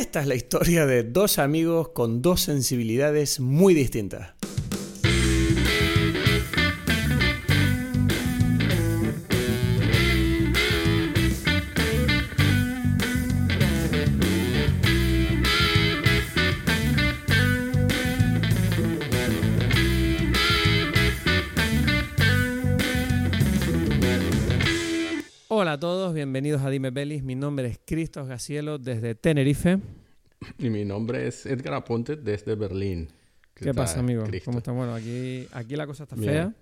Esta es la historia de dos amigos con dos sensibilidades muy distintas. Bienvenidos a Dime Pelis. Mi nombre es Cristos Gacielo desde Tenerife. Y mi nombre es Edgar Aponte desde Berlín. ¿Qué, pasa, amigo? ¿Cómo están? Bueno, aquí, aquí la cosa está fea.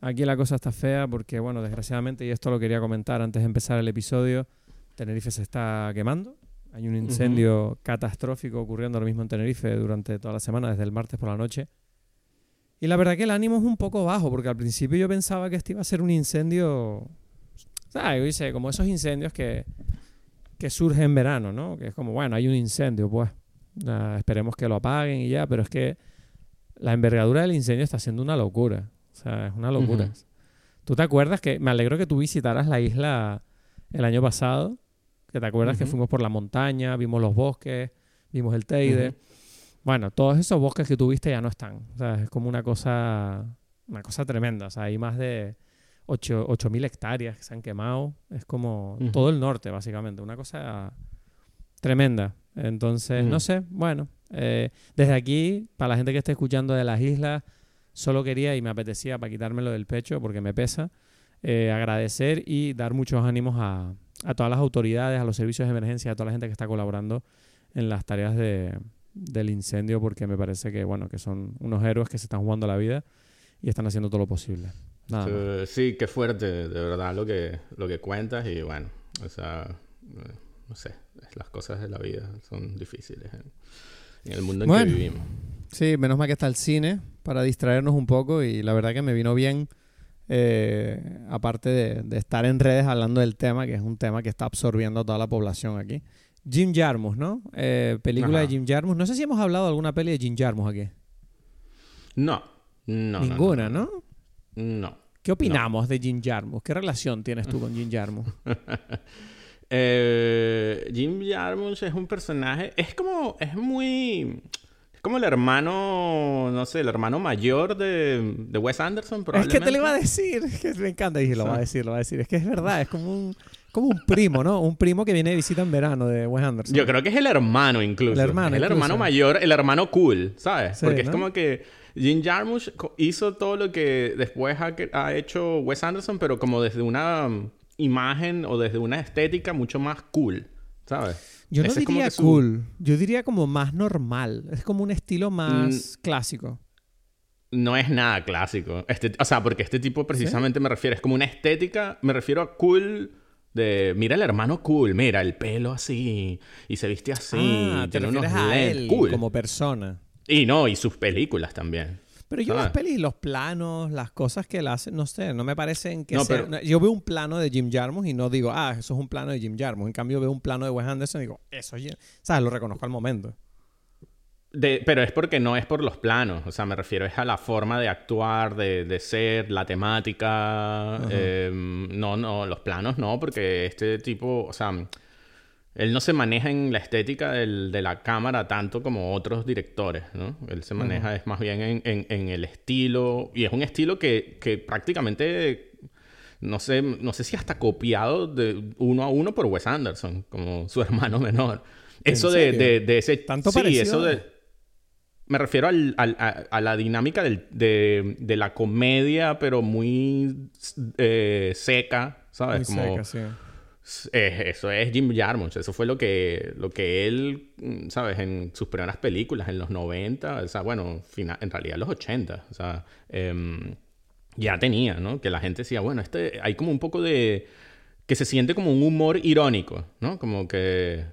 Aquí la cosa está fea porque, bueno, desgraciadamente, y esto lo quería comentar antes de empezar el episodio, Tenerife se está quemando. Hay un incendio catastrófico ocurriendo ahora mismo en Tenerife durante toda la semana, desde el martes por la noche. Y la verdad que el ánimo es un poco bajo, porque al principio yo pensaba que este iba a ser un incendio yo hice como esos incendios que, que surgen en verano, ¿no? Que es como, bueno, hay un incendio, pues esperemos que lo apaguen y ya, pero es que la envergadura del incendio está siendo una locura. O sea, es una locura. ¿Tú te acuerdas que me alegro que tú visitaras la isla el año pasado? Que te acuerdas que fuimos por la montaña, vimos los bosques, vimos el Teide. Bueno, todos esos bosques que tuviste ya no están. O sea, es como una cosa, una cosa tremenda. O sea, hay más de 8.000 hectáreas que se han quemado. Es como todo el norte, básicamente. Una cosa tremenda. Entonces, no sé, bueno, eh, desde aquí, para la gente que esté escuchando de las islas, solo quería y me apetecía para quitármelo del pecho porque me pesa, eh, agradecer y dar muchos ánimos a, a, todas las autoridades, a los servicios de emergencia, a toda la gente que está colaborando en las tareas de, del incendio porque me parece que, bueno, que son unos héroes que se están jugando la vida y están haciendo todo lo posible sí, qué fuerte, de verdad, lo que, lo que cuentas y bueno, o sea, no sé, las cosas de la vida son difíciles en, el mundo en que vivimos. Sí, menos mal que está el cine para distraernos un poco y la verdad que me vino bien, eh, aparte de, estar en redes hablando del tema, que es un tema que está absorbiendo a toda la población aquí. Jim Jarmus, ¿no? Eh, película de Jim Jarmus. No sé si hemos hablado de alguna peli de Jim Jarmus aquí. No, no. Ninguna, ¿no? No. ¿Qué opinamos de Jim Jarmusch? ¿Qué relación tienes tú con Jim Jarmusch? Eh, Jim Jarmusch es un personaje... Es como... Es muy... Es como el hermano... No sé, el hermano mayor de, de Wes Anderson, probablemente. Es que te lo iba a decir. Es que me encanta. Y lo va a decir, lo va a decir. Es que es verdad. Es como un como un primo, ¿no? Un primo que viene de visita en verano de Wes Anderson. Yo creo que es el hermano incluso. El hermano. el hermano mayor, el hermano cool, ¿sabes? Porque es como que Jim Jarmusch hizo todo lo que después ha, hecho Wes Anderson, pero como desde una um, imagen o desde una estética mucho más cool, ¿sabes? Yo no diría cool, yo diría como más normal. Es como un estilo más mm. clásico. No es nada clásico. Este, o sea, porque este tipo precisamente me refiero, es como una estética, me refiero a cool de mira el hermano cool, mira el pelo así y se viste así, ah, te refieres a él cool. como persona. Y no, y sus películas también. Pero yo las pelis, los planos, las cosas que él hace, no sé, no me parecen que Yo veo un plano de Jim Jarmusch y no digo, ah, eso es un plano de Jim Jarmusch. En cambio veo un plano de Wes Anderson y digo, eso es... ¿Sabes? Lo reconozco al momento. pero es porque no es por los planos, o sea, me refiero es a la forma de actuar, de, ser, la temática. Em, no, no, los planos no, porque este tipo, o sea, él no se maneja en la estética de la cámara tanto como otros directores, ¿no? Él se maneja es más bien en, el estilo, y es un estilo que, prácticamente, no sé, no sé si hasta copiado de uno a uno por Wes Anderson, como su hermano menor. Eso de, ese... ¿Tanto sí, eso de... Me refiero a, la dinámica de, la comedia, pero muy eh, seca, ¿sabes? Muy seca, sí eso es Jim Jarmusch. Eso fue lo que, lo que él, mm, ¿sabes? En sus primeras películas, en los 90, o sea, bueno, en realidad los 80, o sea, em, ya tenía, ¿no? Que la gente decía, bueno, este, hay como un poco de... que se siente como un humor irónico, ¿no? Como que...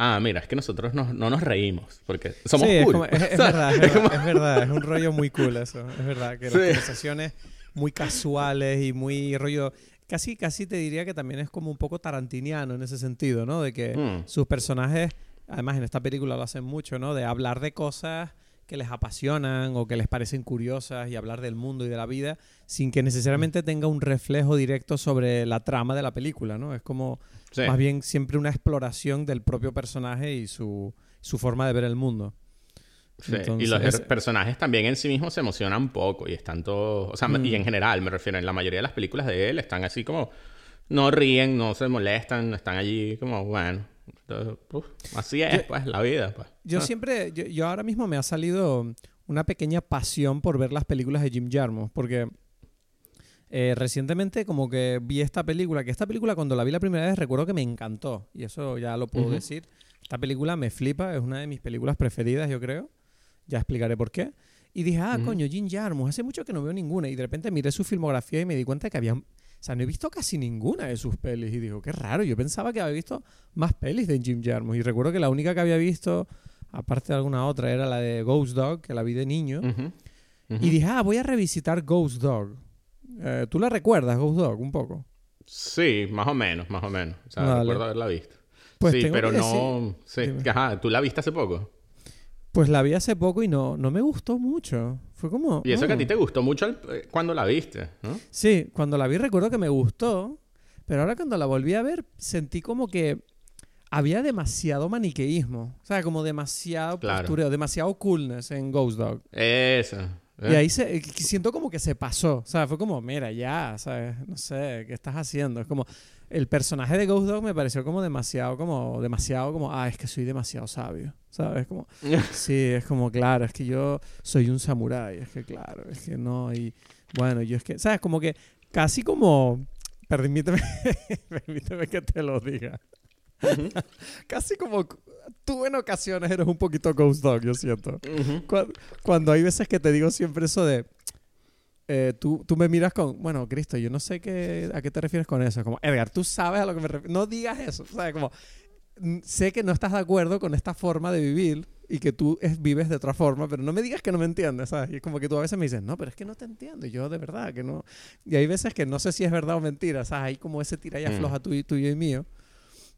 Ah, mira, es que nosotros no, no nos reímos porque somos cool. Es, es, verdad, es, verdad, es un rollo muy cool eso. Es verdad que las conversaciones muy casuales y muy rollo casi, casi te diría que también es como un poco tarantiniano en ese sentido, ¿no? De que mm. sus personajes, además en esta película lo hacen mucho, ¿no? De hablar de cosas que les apasionan o que les parecen curiosas y hablar del mundo y de la vida sin que necesariamente tenga un reflejo directo sobre la trama de la película, ¿no? Es como más bien siempre una exploración del propio personaje y su, su forma de ver el mundo. Sí. y los personajes también en sí mismos se emocionan poco y están todos, o sea, y en mm. general me refiero, en la mayoría de las películas de él están así como, no ríen, no se molestan, están allí como, bueno, así es, pues, la vida. Pues. Yo ah. siempre, yo, ahora mismo me ha salido una pequeña pasión por ver las películas de Jim Jarmusch, porque eh, recientemente como que vi esta película, que esta película cuando la vi la primera vez recuerdo que me encantó, y eso ya lo puedo decir. Esta película me flipa, es una de mis películas preferidas, yo creo. Ya explicaré por qué. Y dije, ah, coño, Jim Jarmusch, hace mucho que no veo ninguna. Y de repente miré su filmografía y me di cuenta que había o sea, no he visto casi ninguna de sus pelis. Y digo, qué raro. Yo pensaba que había visto más pelis de Jim Jarmusch. Y recuerdo que la única que había visto, aparte de alguna otra, era la de Ghost Dog, que la vi de niño. Y dije, ah, voy a revisitar Ghost Dog. Eh, ¿Tú la recuerdas, Ghost Dog, un poco? Sí, más o menos, más o menos. O sea, recuerdo haberla visto. Pues sí, pero no... Sí. Ajá, ¿tú la viste hace poco? Pues la vi hace poco y no, no me gustó mucho. Fue como... Y eso que a ti te gustó mucho eh, cuando la viste, ¿no? Sí, cuando la vi recuerdo que me gustó, pero ahora cuando la volví a ver sentí como que había demasiado maniqueísmo. O sea, como demasiado postureo, demasiado coolness en Ghost Dog. Eso. Y ahí se, eh, siento como que se pasó. O sea, fue como, mira, ya, ¿sabes? No sé, ¿qué estás haciendo? Es como, el personaje de Ghost Dog me pareció como demasiado, como, demasiado, como, ah, es que soy demasiado sabio, ¿sabes? Como, sí, es como, claro, es que yo soy un samurái, es que, claro, es que no, y bueno, yo es que, ¿sabes? Como que casi como, permíteme, permíteme que te lo diga. casi como tú en ocasiones eres un poquito Ghost Dog, yo siento. cuando hay veces que te digo siempre eso de eh, tú, tú, me miras con, bueno, Cristo, yo no sé qué, a qué te refieres con eso. Como, Edgar, tú sabes a lo que me refiero. No digas eso. ¿Sabes? Como, sé que no estás de acuerdo con esta forma de vivir y que tú es, vives de otra forma, pero no me digas que no me entiendes, ¿sabes? Y es como que tú a veces me dices, no, pero es que no te entiendo. Y yo de verdad que no. Y hay veces que no sé si es verdad o mentira, ¿sabes? Hay como ese tira y mm. afloja tuyo, tuyo y mío.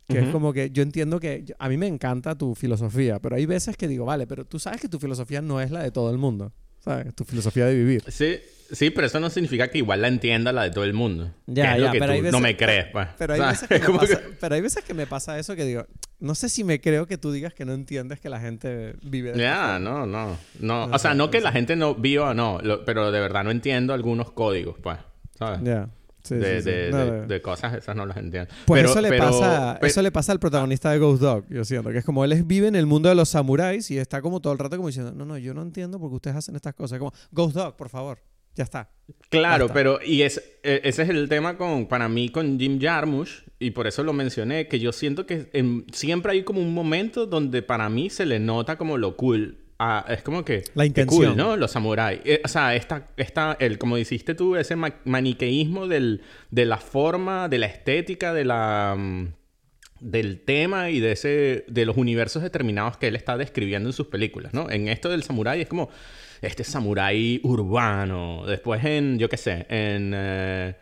Que es como que yo entiendo que a mí me encanta tu filosofía, pero hay veces que digo, vale, pero tú sabes que tu filosofía no es la de todo el mundo. ¿Sabes? Tu filosofía de vivir. Sí, sí, pero eso no significa que igual la entienda la de todo el mundo. Ya, ya, pero hay veces, no me crees, pues. Pero hay, veces que me pasa, pero hay veces que me pasa eso que digo, no sé si me creo que tú digas que no entiendes que la gente vive de Ya, no, no, no. o sea, no que la gente no viva, no, pero de verdad no entiendo algunos códigos, pues, ¿sabes? Ya de, cosas esas no las entiendo. Pues eso, le pasa, eso le pasa al protagonista de Ghost Dog, yo siento, que es como él vive en el mundo de los samuráis y está como todo el rato como diciendo, no, no, yo no entiendo por qué ustedes hacen estas cosas. Como, Ghost Dog, por favor, ya está. Claro, pero y es, e, ese es el tema con, para mí con Jim Jarmusch, y por eso lo mencioné, que yo siento que siempre hay como un momento donde para mí se le nota como lo cool es como que... La intención. Cool, ¿no? Los samuráis. Eh, o sea, esta, esta, el, como dijiste tú, ese maniqueísmo del, de la forma, de la estética, de la... Mm, del tema y de ese de los universos determinados que él está describiendo en sus películas, ¿no? En esto del samurái es como este samurái urbano. Después en, yo qué sé, en... Eh,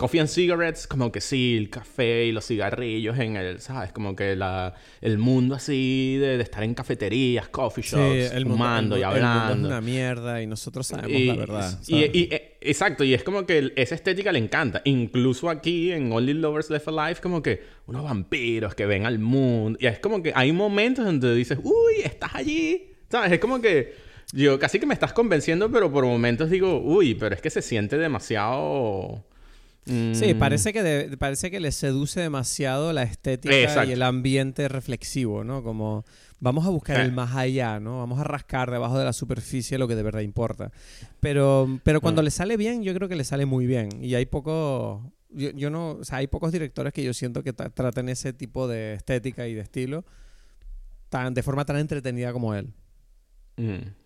Coffee and Cigarettes, como que sí, el café y los cigarrillos en el, ¿sabes? Como que la, el mundo así de, estar en cafeterías, coffee shops, fumando y hablando. El mundo es una mierda y nosotros sabemos la verdad. Y, eh, exacto, y es como que esa estética le encanta. Incluso aquí en Only Lovers Left Alive, como que unos vampiros que ven al mundo. Y es como que hay momentos donde dices, uy, estás allí. ¿Sabes? Es como que yo casi que me estás convenciendo, pero por momentos digo, uy, pero es que se siente demasiado Sí, mm. parece que, parece que le seduce demasiado la estética y el ambiente reflexivo, ¿no? Como vamos a buscar el más allá, ¿no? Vamos a rascar debajo de la superficie lo que de verdad importa. Pero, pero cuando mm. le sale bien, yo creo que le sale muy bien. Y hay pocos... Yo, no... O sea, hay pocos directores que yo siento que traten ese tipo de estética y de estilo tan, de forma tan entretenida como él. Mm.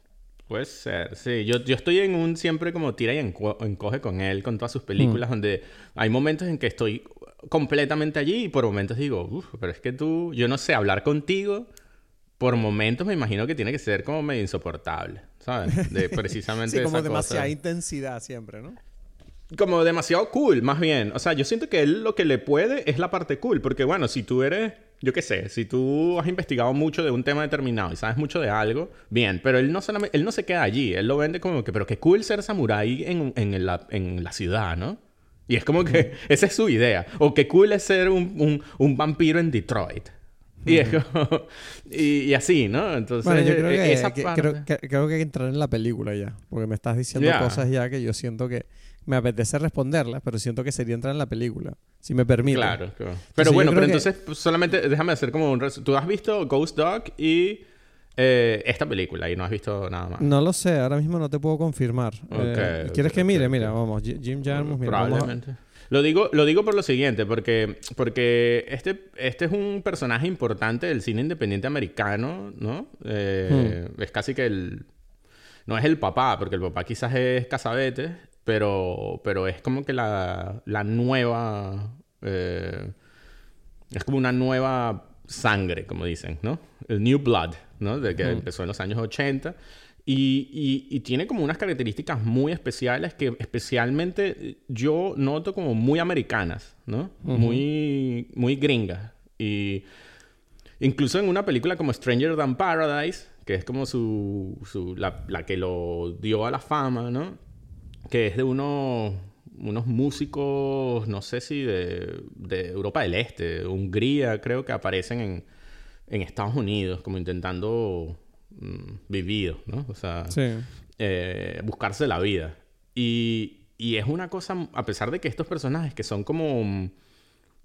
Puede ser, sí. Yo, yo estoy en un siempre como tira y encoge con él, con todas sus películas, mm. donde hay momentos en que estoy completamente allí y por momentos digo, uff, pero es que tú, yo no sé, hablar contigo, por momentos me imagino que tiene que ser como medio insoportable, ¿sabes? De precisamente sí, como demasiada intensidad siempre, ¿no? como demasiado cool, más bien. O sea, yo siento que él lo que le puede es la parte cool. Porque, bueno, si tú eres, yo qué sé, si tú has investigado mucho de un tema determinado y sabes mucho de algo, bien. Pero él no, solamente, él no se queda allí. Él lo vende como que, pero qué cool ser samurái en, en, la, en la ciudad, ¿no? Y es como que esa es su idea. O qué cool es ser un, un, un vampiro en Detroit. Y, es y, así, ¿no? Entonces, bueno, yo creo que, esa parte... creo, que, creo, que, hay que entrar en la película ya. Porque me estás diciendo cosas ya que yo siento que me apetece responderlas, pero siento que sería entrar en la película, si me permite. Claro, claro. Pero bueno, pero entonces pues, solamente déjame hacer como un... Tú has visto Ghost Dog y eh, esta película y no has visto nada más. No lo sé, ahora mismo no te puedo confirmar. Eh, ¿Quieres que mire? Mira, vamos, Jim Jarmusch, mira. Probablemente. Lo digo, lo digo por lo siguiente, porque, porque este, este es un personaje importante del cine independiente americano, ¿no? Eh, hmm. Es casi que el... No es el papá, porque el papá quizás es Casabete, pero, pero es como que la, la nueva... Eh, es como una nueva sangre, como dicen, ¿no? El New Blood, ¿no? De que empezó en los años 80. Y, y, tiene como unas características muy especiales que especialmente yo noto como muy americanas, ¿no? Muy, muy gringas. Y incluso en una película como Stranger Than Paradise, que es como su, su la, la, que lo dio a la fama, ¿no? Que es de unos, unos músicos, no sé si de, de, Europa del Este, Hungría, creo que aparecen en, en Estados Unidos, como intentando mm, vivir, ¿no? O sea, eh, buscarse la vida. Y, y, es una cosa, a pesar de que estos personajes que son como mm,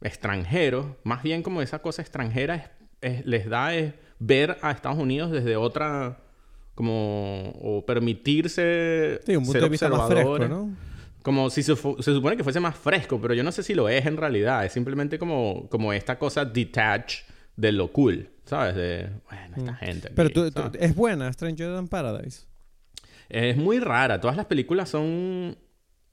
extranjeros, más bien como esa cosa extranjera es, les da es ver a Estados Unidos desde otra como o permitirse sí, un punto de vista más fresco, ¿no? Como si se, se, supone que fuese más fresco, pero yo no sé si lo es en realidad. Es simplemente como, como esta cosa detach de lo cool, ¿sabes? De, bueno, esta mm. gente. pero tú, es buena Stranger Than Paradise. Es muy rara. Todas las películas son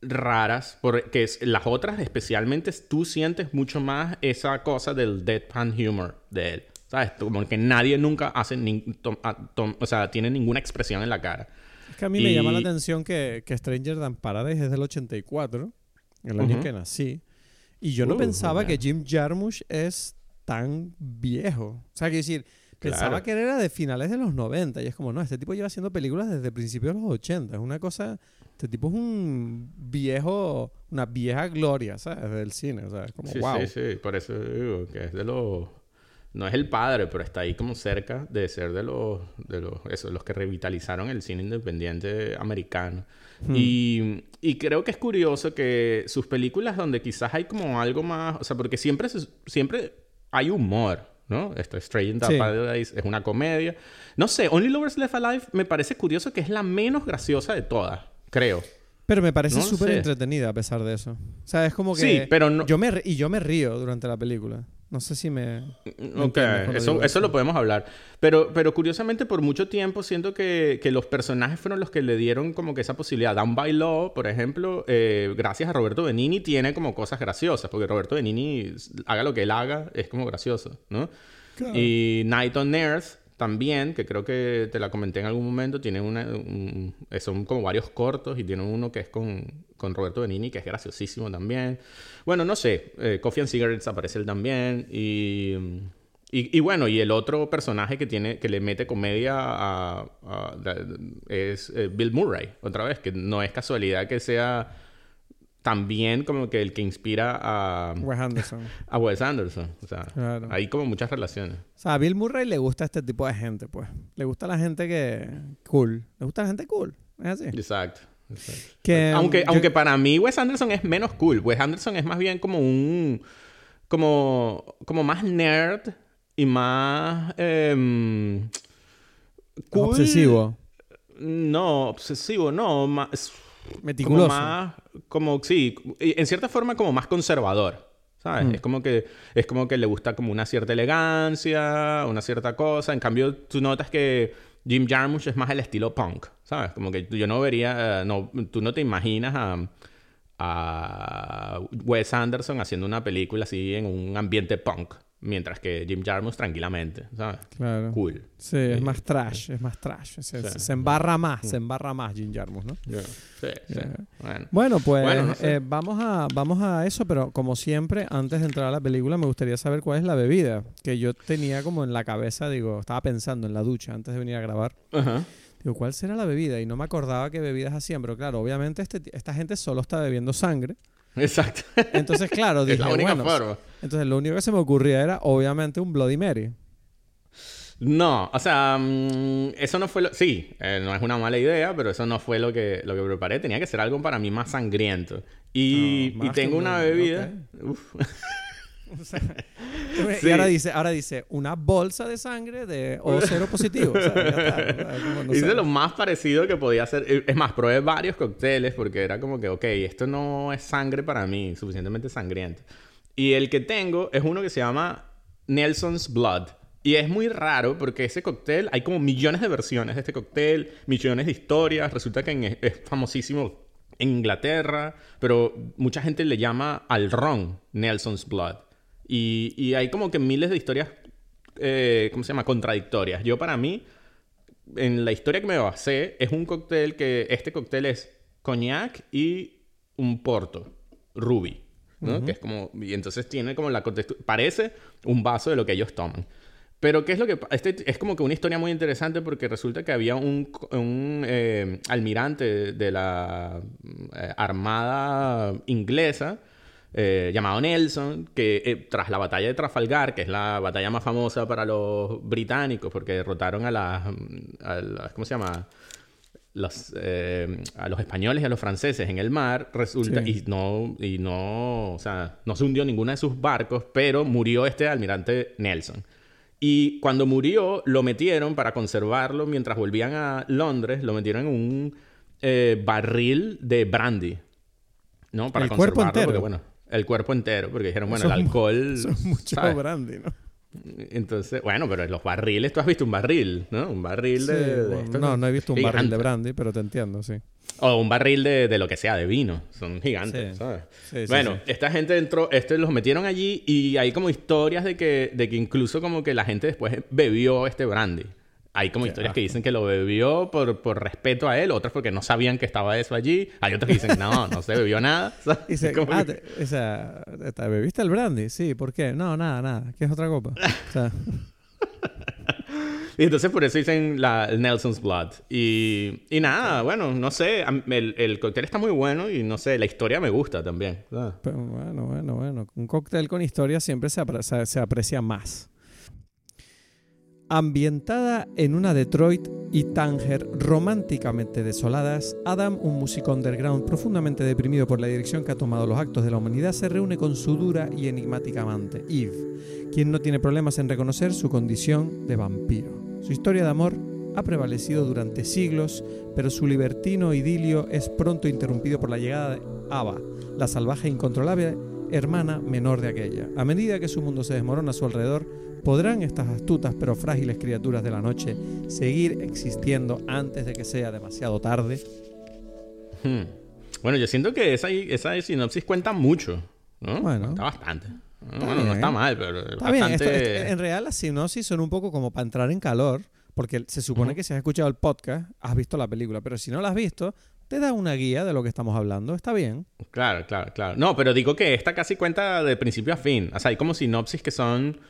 raras porque es, las otras especialmente tú sientes mucho más esa cosa del deadpan humor de él. ¿Sabes? Como que nadie nunca hace o sea, tiene ninguna expresión en la cara. Es que a mí me llama la atención que, que Stranger Than Paradise es del 84, el año que nací. Y yo no uh, pensaba que Jim Jarmusch es tan viejo. O sea, quiero decir, pensaba que era de finales de los 90. Y es como, no, este tipo lleva haciendo películas desde principios de los 80. Es una cosa... Este tipo es un viejo... Una vieja gloria, ¿sabes? Del cine. O sea, es como, wow. Sí, sí. Por eso digo que es de los no es el padre, pero está ahí como cerca de ser de los, de los, eso, los que revitalizaron el cine independiente americano. Hmm. Y, y, creo que es curioso que sus películas donde quizás hay como algo más, o sea, porque siempre, siempre hay humor, ¿no? Esto, Strange in the Paradise es una comedia. No sé, Only Lovers Left Alive me parece curioso que es la menos graciosa de todas, creo. Pero me parece súper entretenida a pesar de eso. O sea, es como que... Sí, pero no... Yo me, y yo me río durante la película. No sé si me... ok, eso, eso lo podemos hablar. Pero, pero curiosamente por mucho tiempo siento que, que, los personajes fueron los que le dieron como que esa posibilidad. Down by Law, por ejemplo, eh, gracias a Roberto Benini tiene como cosas graciosas, porque Roberto Benini, haga lo que él haga, es como gracioso, ¿no? Y Night on Earth también, que creo que te la comenté en algún momento, tiene una, son como varios cortos y tiene uno que es con, con Roberto Benini, que es graciosísimo también. Bueno, no sé, eh, Coffee and Cigarettes aparece él también y, y, bueno, y el otro personaje que tiene, que le mete comedia a, es eh, Bill Murray, otra vez, que no es casualidad que sea también como que el que inspira a Wes Anderson. A Wes Anderson. O sea, hay como muchas relaciones. O sea, a Bill Murray le gusta este tipo de gente, pues. Le gusta la gente que... Cool. Le gusta la gente cool. Es así. Exacto. Que, aunque, aunque para mí Wes Anderson es menos cool. Wes Anderson es más bien como un... Como, como más nerd y más... Eh, cool. Obsesivo. No, obsesivo, no. Más Meticuloso. Como más, como, sí, en cierta forma como más conservador. ¿Sabes? Mm. Es como que es como que le gusta como una cierta elegancia, una cierta cosa. En cambio, tú notas que Jim Jarmusch es más el estilo punk, ¿sabes? Como que yo no vería, no, tú no te imaginas a, a Wes Anderson haciendo una película así en un ambiente punk, Mientras que Jim Jarmusch tranquilamente, ¿sabes? Claro. Cool. Sí, es más trash, es más trash. Se, embarra más, se embarra más Jim Jarmusch, ¿no? Sí, sí. Bueno. bueno. pues eh, vamos, a, vamos a eso, pero como siempre, antes de entrar a la película, me gustaría saber cuál es la bebida que yo tenía como en la cabeza, digo, estaba pensando en la ducha antes de venir a grabar. Ajá. Digo, ¿cuál será la bebida? Y no me acordaba qué bebidas hacían, pero claro, obviamente este, esta gente solo está bebiendo sangre. Exacto. Entonces, claro, dije, es la única forma. Entonces, lo único que se me ocurría era, obviamente, un Bloody Mary. No, o sea, mm, eso no fue lo... Sí, eh, no es una mala idea, pero eso no fue lo que, lo que preparé. Tenía que ser algo para mí más sangriento. Y, y tengo una bebida... Uf. Y ahora dice, ahora dice, una bolsa de sangre de O cero positivo. Hice lo más parecido que podía hacer. Es más, probé varios cócteles porque era como que, ok, esto no es sangre para mí, suficientemente sangriento. Y el que tengo es uno que se llama Nelson's Blood. Y es muy raro porque ese cóctel, hay como millones de versiones de este cóctel, millones de historias. Resulta que es famosísimo en Inglaterra, pero mucha gente le llama al ron Nelson's Blood. Y, hay como que miles de historias, eh, ¿cómo se llama? Contradictorias. Yo para mí, en la historia que me basé, es un cóctel que, este cóctel es coñac y un porto, ruby. ¿no? Que es como, y entonces tiene como la parece un vaso de lo que ellos toman. Pero ¿qué es lo que este es como que una historia muy interesante porque resulta que había un, un eh, almirante de la eh, armada inglesa eh, llamado Nelson, que eh, tras la batalla de Trafalgar, que es la batalla más famosa para los británicos, porque derrotaron a las, ¿cómo se llama? Los, eh, a los españoles y a los franceses en el mar, resulta, y no, y no, o sea, no se hundió ninguna de sus barcos, pero murió este almirante Nelson. Y cuando murió, lo metieron para conservarlo mientras volvían a Londres, lo metieron en un barril de brandy, ¿no? Para el cuerpo entero. bueno, el cuerpo entero, porque dijeron, bueno, el alcohol. Son mucho brandy, ¿no? Entonces, bueno, pero en los barriles, tú has visto un barril, ¿no? Un barril de, No, no he visto un barril de brandy, pero te entiendo, sí. O un barril de, de lo que sea, de vino. Son gigantes, ¿sabes? bueno, esta gente entró, este los metieron allí y hay como historias de que, de que incluso como que la gente después bebió este brandy. Hay como historias que dicen que lo bebió por, por, respeto a él, otras porque no sabían que estaba eso allí. Hay otras que dicen, no, no se bebió nada. Dice, ah, o sea, ¿bebiste el brandy? Sí, ¿por qué? No, nada, nada. ¿Qué es otra copa? O sea... y entonces por eso dicen la, Nelson's Blood. Y, y nada, bueno, no sé. El, el, cóctel está muy bueno y no sé, la historia me gusta también. bueno, bueno, bueno. Un cóctel con historia siempre se, se aprecia más. Ambientada en una Detroit y Tánger románticamente desoladas, Adam, un músico underground profundamente deprimido por la dirección que ha tomado los actos de la humanidad, se reúne con su dura y enigmática amante, Eve, quien no tiene problemas en reconocer su condición de vampiro. Su historia de amor ha prevalecido durante siglos, pero su libertino idilio es pronto interrumpido por la llegada de Ava, la salvaje e incontrolable hermana menor de aquella. A medida que su mundo se desmorona a su alrededor, ¿Podrán estas astutas pero frágiles criaturas de la noche seguir existiendo antes de que sea demasiado tarde? Hmm. Bueno, yo siento que esa, esa sinopsis cuenta mucho, ¿no? Bueno. Está bastante. bueno, no está mal, pero está bien. en realidad las sinopsis son un poco como para entrar en calor, porque se supone que si has escuchado el podcast, has visto la película, pero si no la has visto, te da una guía de lo que estamos hablando, está bien. Claro, claro, claro. No, pero digo que esta casi cuenta de principio a fin. O sea, hay como sinopsis que son...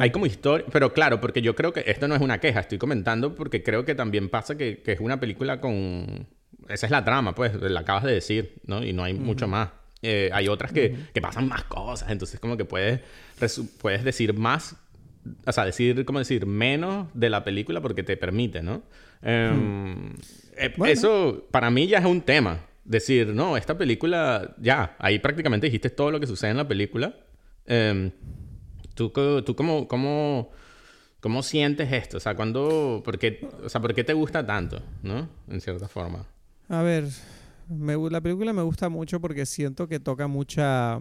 Hay como historia... Pero claro, porque yo creo que esto no es una queja, estoy comentando porque creo que también pasa que, es una película con... Esa es la trama, pues, la acabas de decir, ¿no? Y no hay mucho más. Eh, hay otras que, que, pasan más cosas, entonces como que puedes, puedes decir más, o sea, decir, como decir, menos de la película porque te permite, ¿no? Eh, eh, eso para mí ya es un tema. Decir, no, esta película, ya, ahí prácticamente dijiste todo lo que sucede en la película. Em, ¿Tú, tú cómo, cómo, cómo, sientes esto? O sea, cuando, por qué, o sea, ¿por qué te gusta tanto, no? En cierta forma. A ver, la película me gusta mucho porque siento que toca mucha...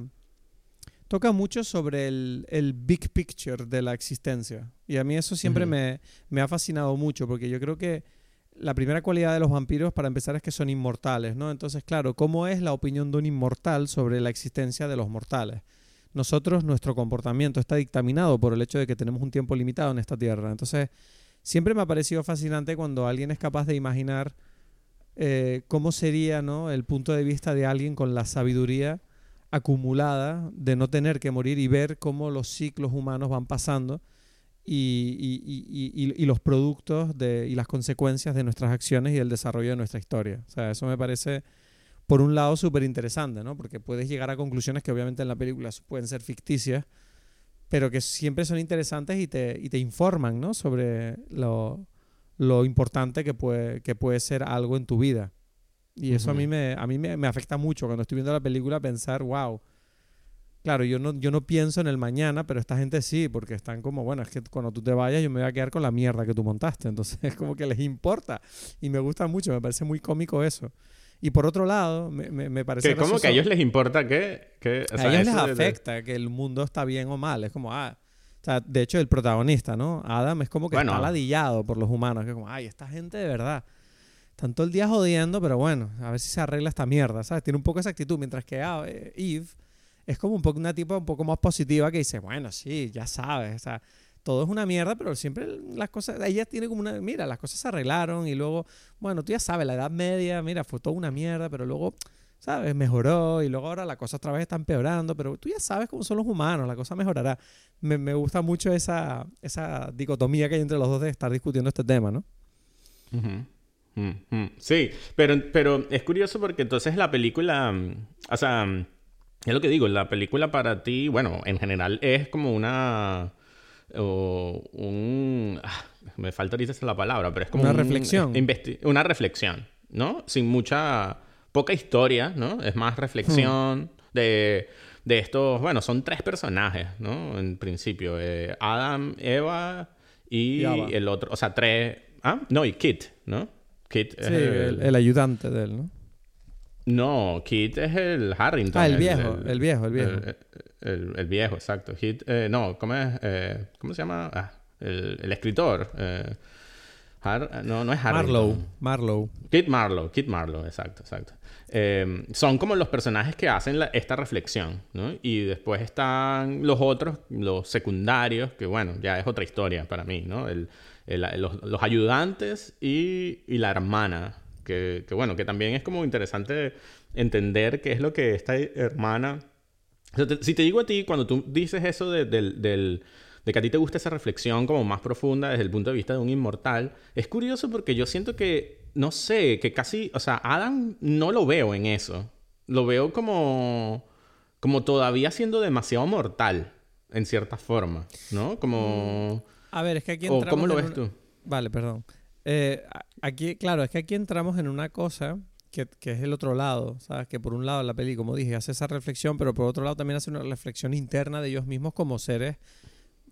Toca mucho sobre el, el big picture de la existencia. Y a mí eso siempre me, me ha fascinado mucho porque yo creo que la primera cualidad de los vampiros, para empezar, es que son inmortales, ¿no? Entonces, claro, ¿cómo es la opinión de un inmortal sobre la existencia de los mortales? nosotros, nuestro comportamiento está dictaminado por el hecho de que tenemos un tiempo limitado en esta tierra. Entonces, siempre me ha parecido fascinante cuando alguien es capaz de imaginar eh, cómo sería el punto de vista de alguien con la sabiduría acumulada de no tener que morir y ver cómo los ciclos humanos van pasando y, los productos de, y las consecuencias de nuestras acciones y el desarrollo de nuestra historia. O sea, eso me parece, por un lado, súper interesante, ¿no? Porque puedes llegar a conclusiones que obviamente en la película pueden ser ficticias, pero que siempre son interesantes y te, te informan, ¿no? Sobre lo, lo importante que puede, que puede ser algo en tu vida. Y eso a mí, me, a mí me, afecta mucho cuando estoy viendo la película pensar, wow. Claro, yo no, yo no pienso en el mañana, pero esta gente sí, porque están como, bueno, es que cuando tú te vayas yo me voy a quedar con la mierda que tú montaste. Entonces es como que les importa. Y me gusta mucho, me parece muy cómico eso. Y por otro lado, me, me, parece... ¿Cómo que a ellos les importa que... que a ellos les afecta que el mundo está bien o mal. Es como, ah, o sea, de hecho, el protagonista, ¿no? Adam es como que está ladillado por los humanos. Que es como, ay, esta gente de verdad. Todo el día jodiendo, pero bueno, a ver si se arregla esta mierda, ¿sabes? Tiene un poco esa actitud. Mientras que Eve es como un poco una tipa un poco más positiva que dice, bueno, sí, ya sabes. O sea, todo es una mierda, pero siempre las cosas, ella tiene como una, mira, las cosas se arreglaron y luego, bueno, tú ya sabes, la edad media, mira, fue toda una mierda, pero luego ¿sabes? Mejoró y luego ahora la cosa otra vez está empeorando, pero tú ya sabes cómo son los humanos, la cosa mejorará. Me, me gusta mucho esa, esa dicotomía que hay entre los dos de estar discutiendo este tema, ¿no? Sí, pero, pero es curioso porque entonces la película, mm, o sea, mm, es lo que digo, la película para ti, bueno, en general es como una... O un... Ah, me falta ahorita la palabra, pero es como... Una reflexión. Una reflexión, ¿no? Sin mucha poca historia, ¿no? Es más reflexión hmm. de, de, estos, bueno, son tres personajes, ¿no? En principio, eh, Adam, Eva y, el otro, o sea, tres, ah, no, y Kit, ¿no? Kit es el, ayudante de él, ¿no? No, Kit es el Harrington. Ah, el viejo, el, viejo, el viejo. El, viejo, exacto. Kit, eh, no, ¿cómo es? Eh, ¿Cómo se llama? Ah, el, escritor. Eh, no, no es Harrington. Marlowe. Marlowe. Kit Marlowe, Kit Marlowe, exacto, exacto. Son como los personajes que hacen esta reflexión, ¿no? Y después están los otros, los secundarios, que bueno, ya es otra historia para mí, ¿no? los, ayudantes y, la hermana, que, bueno, que también es como interesante entender qué es lo que esta hermana... si te digo a ti, cuando tú dices eso de, de que a ti te gusta esa reflexión como más profunda desde el punto de vista de un inmortal, es curioso porque yo siento que no sé, que casi, o sea, Adam no lo veo en eso. Lo veo como, como todavía siendo demasiado mortal, en cierta forma, ¿no? Como... A ver, es que aquí entramos... ¿Cómo lo ves tú? Vale, perdón. Eh, aquí, claro, es que aquí entramos en una cosa que, que, es el otro lado, ¿sabes? Que por un lado la peli, como dije, hace esa reflexión, pero por otro lado también hace una reflexión interna de ellos mismos como seres,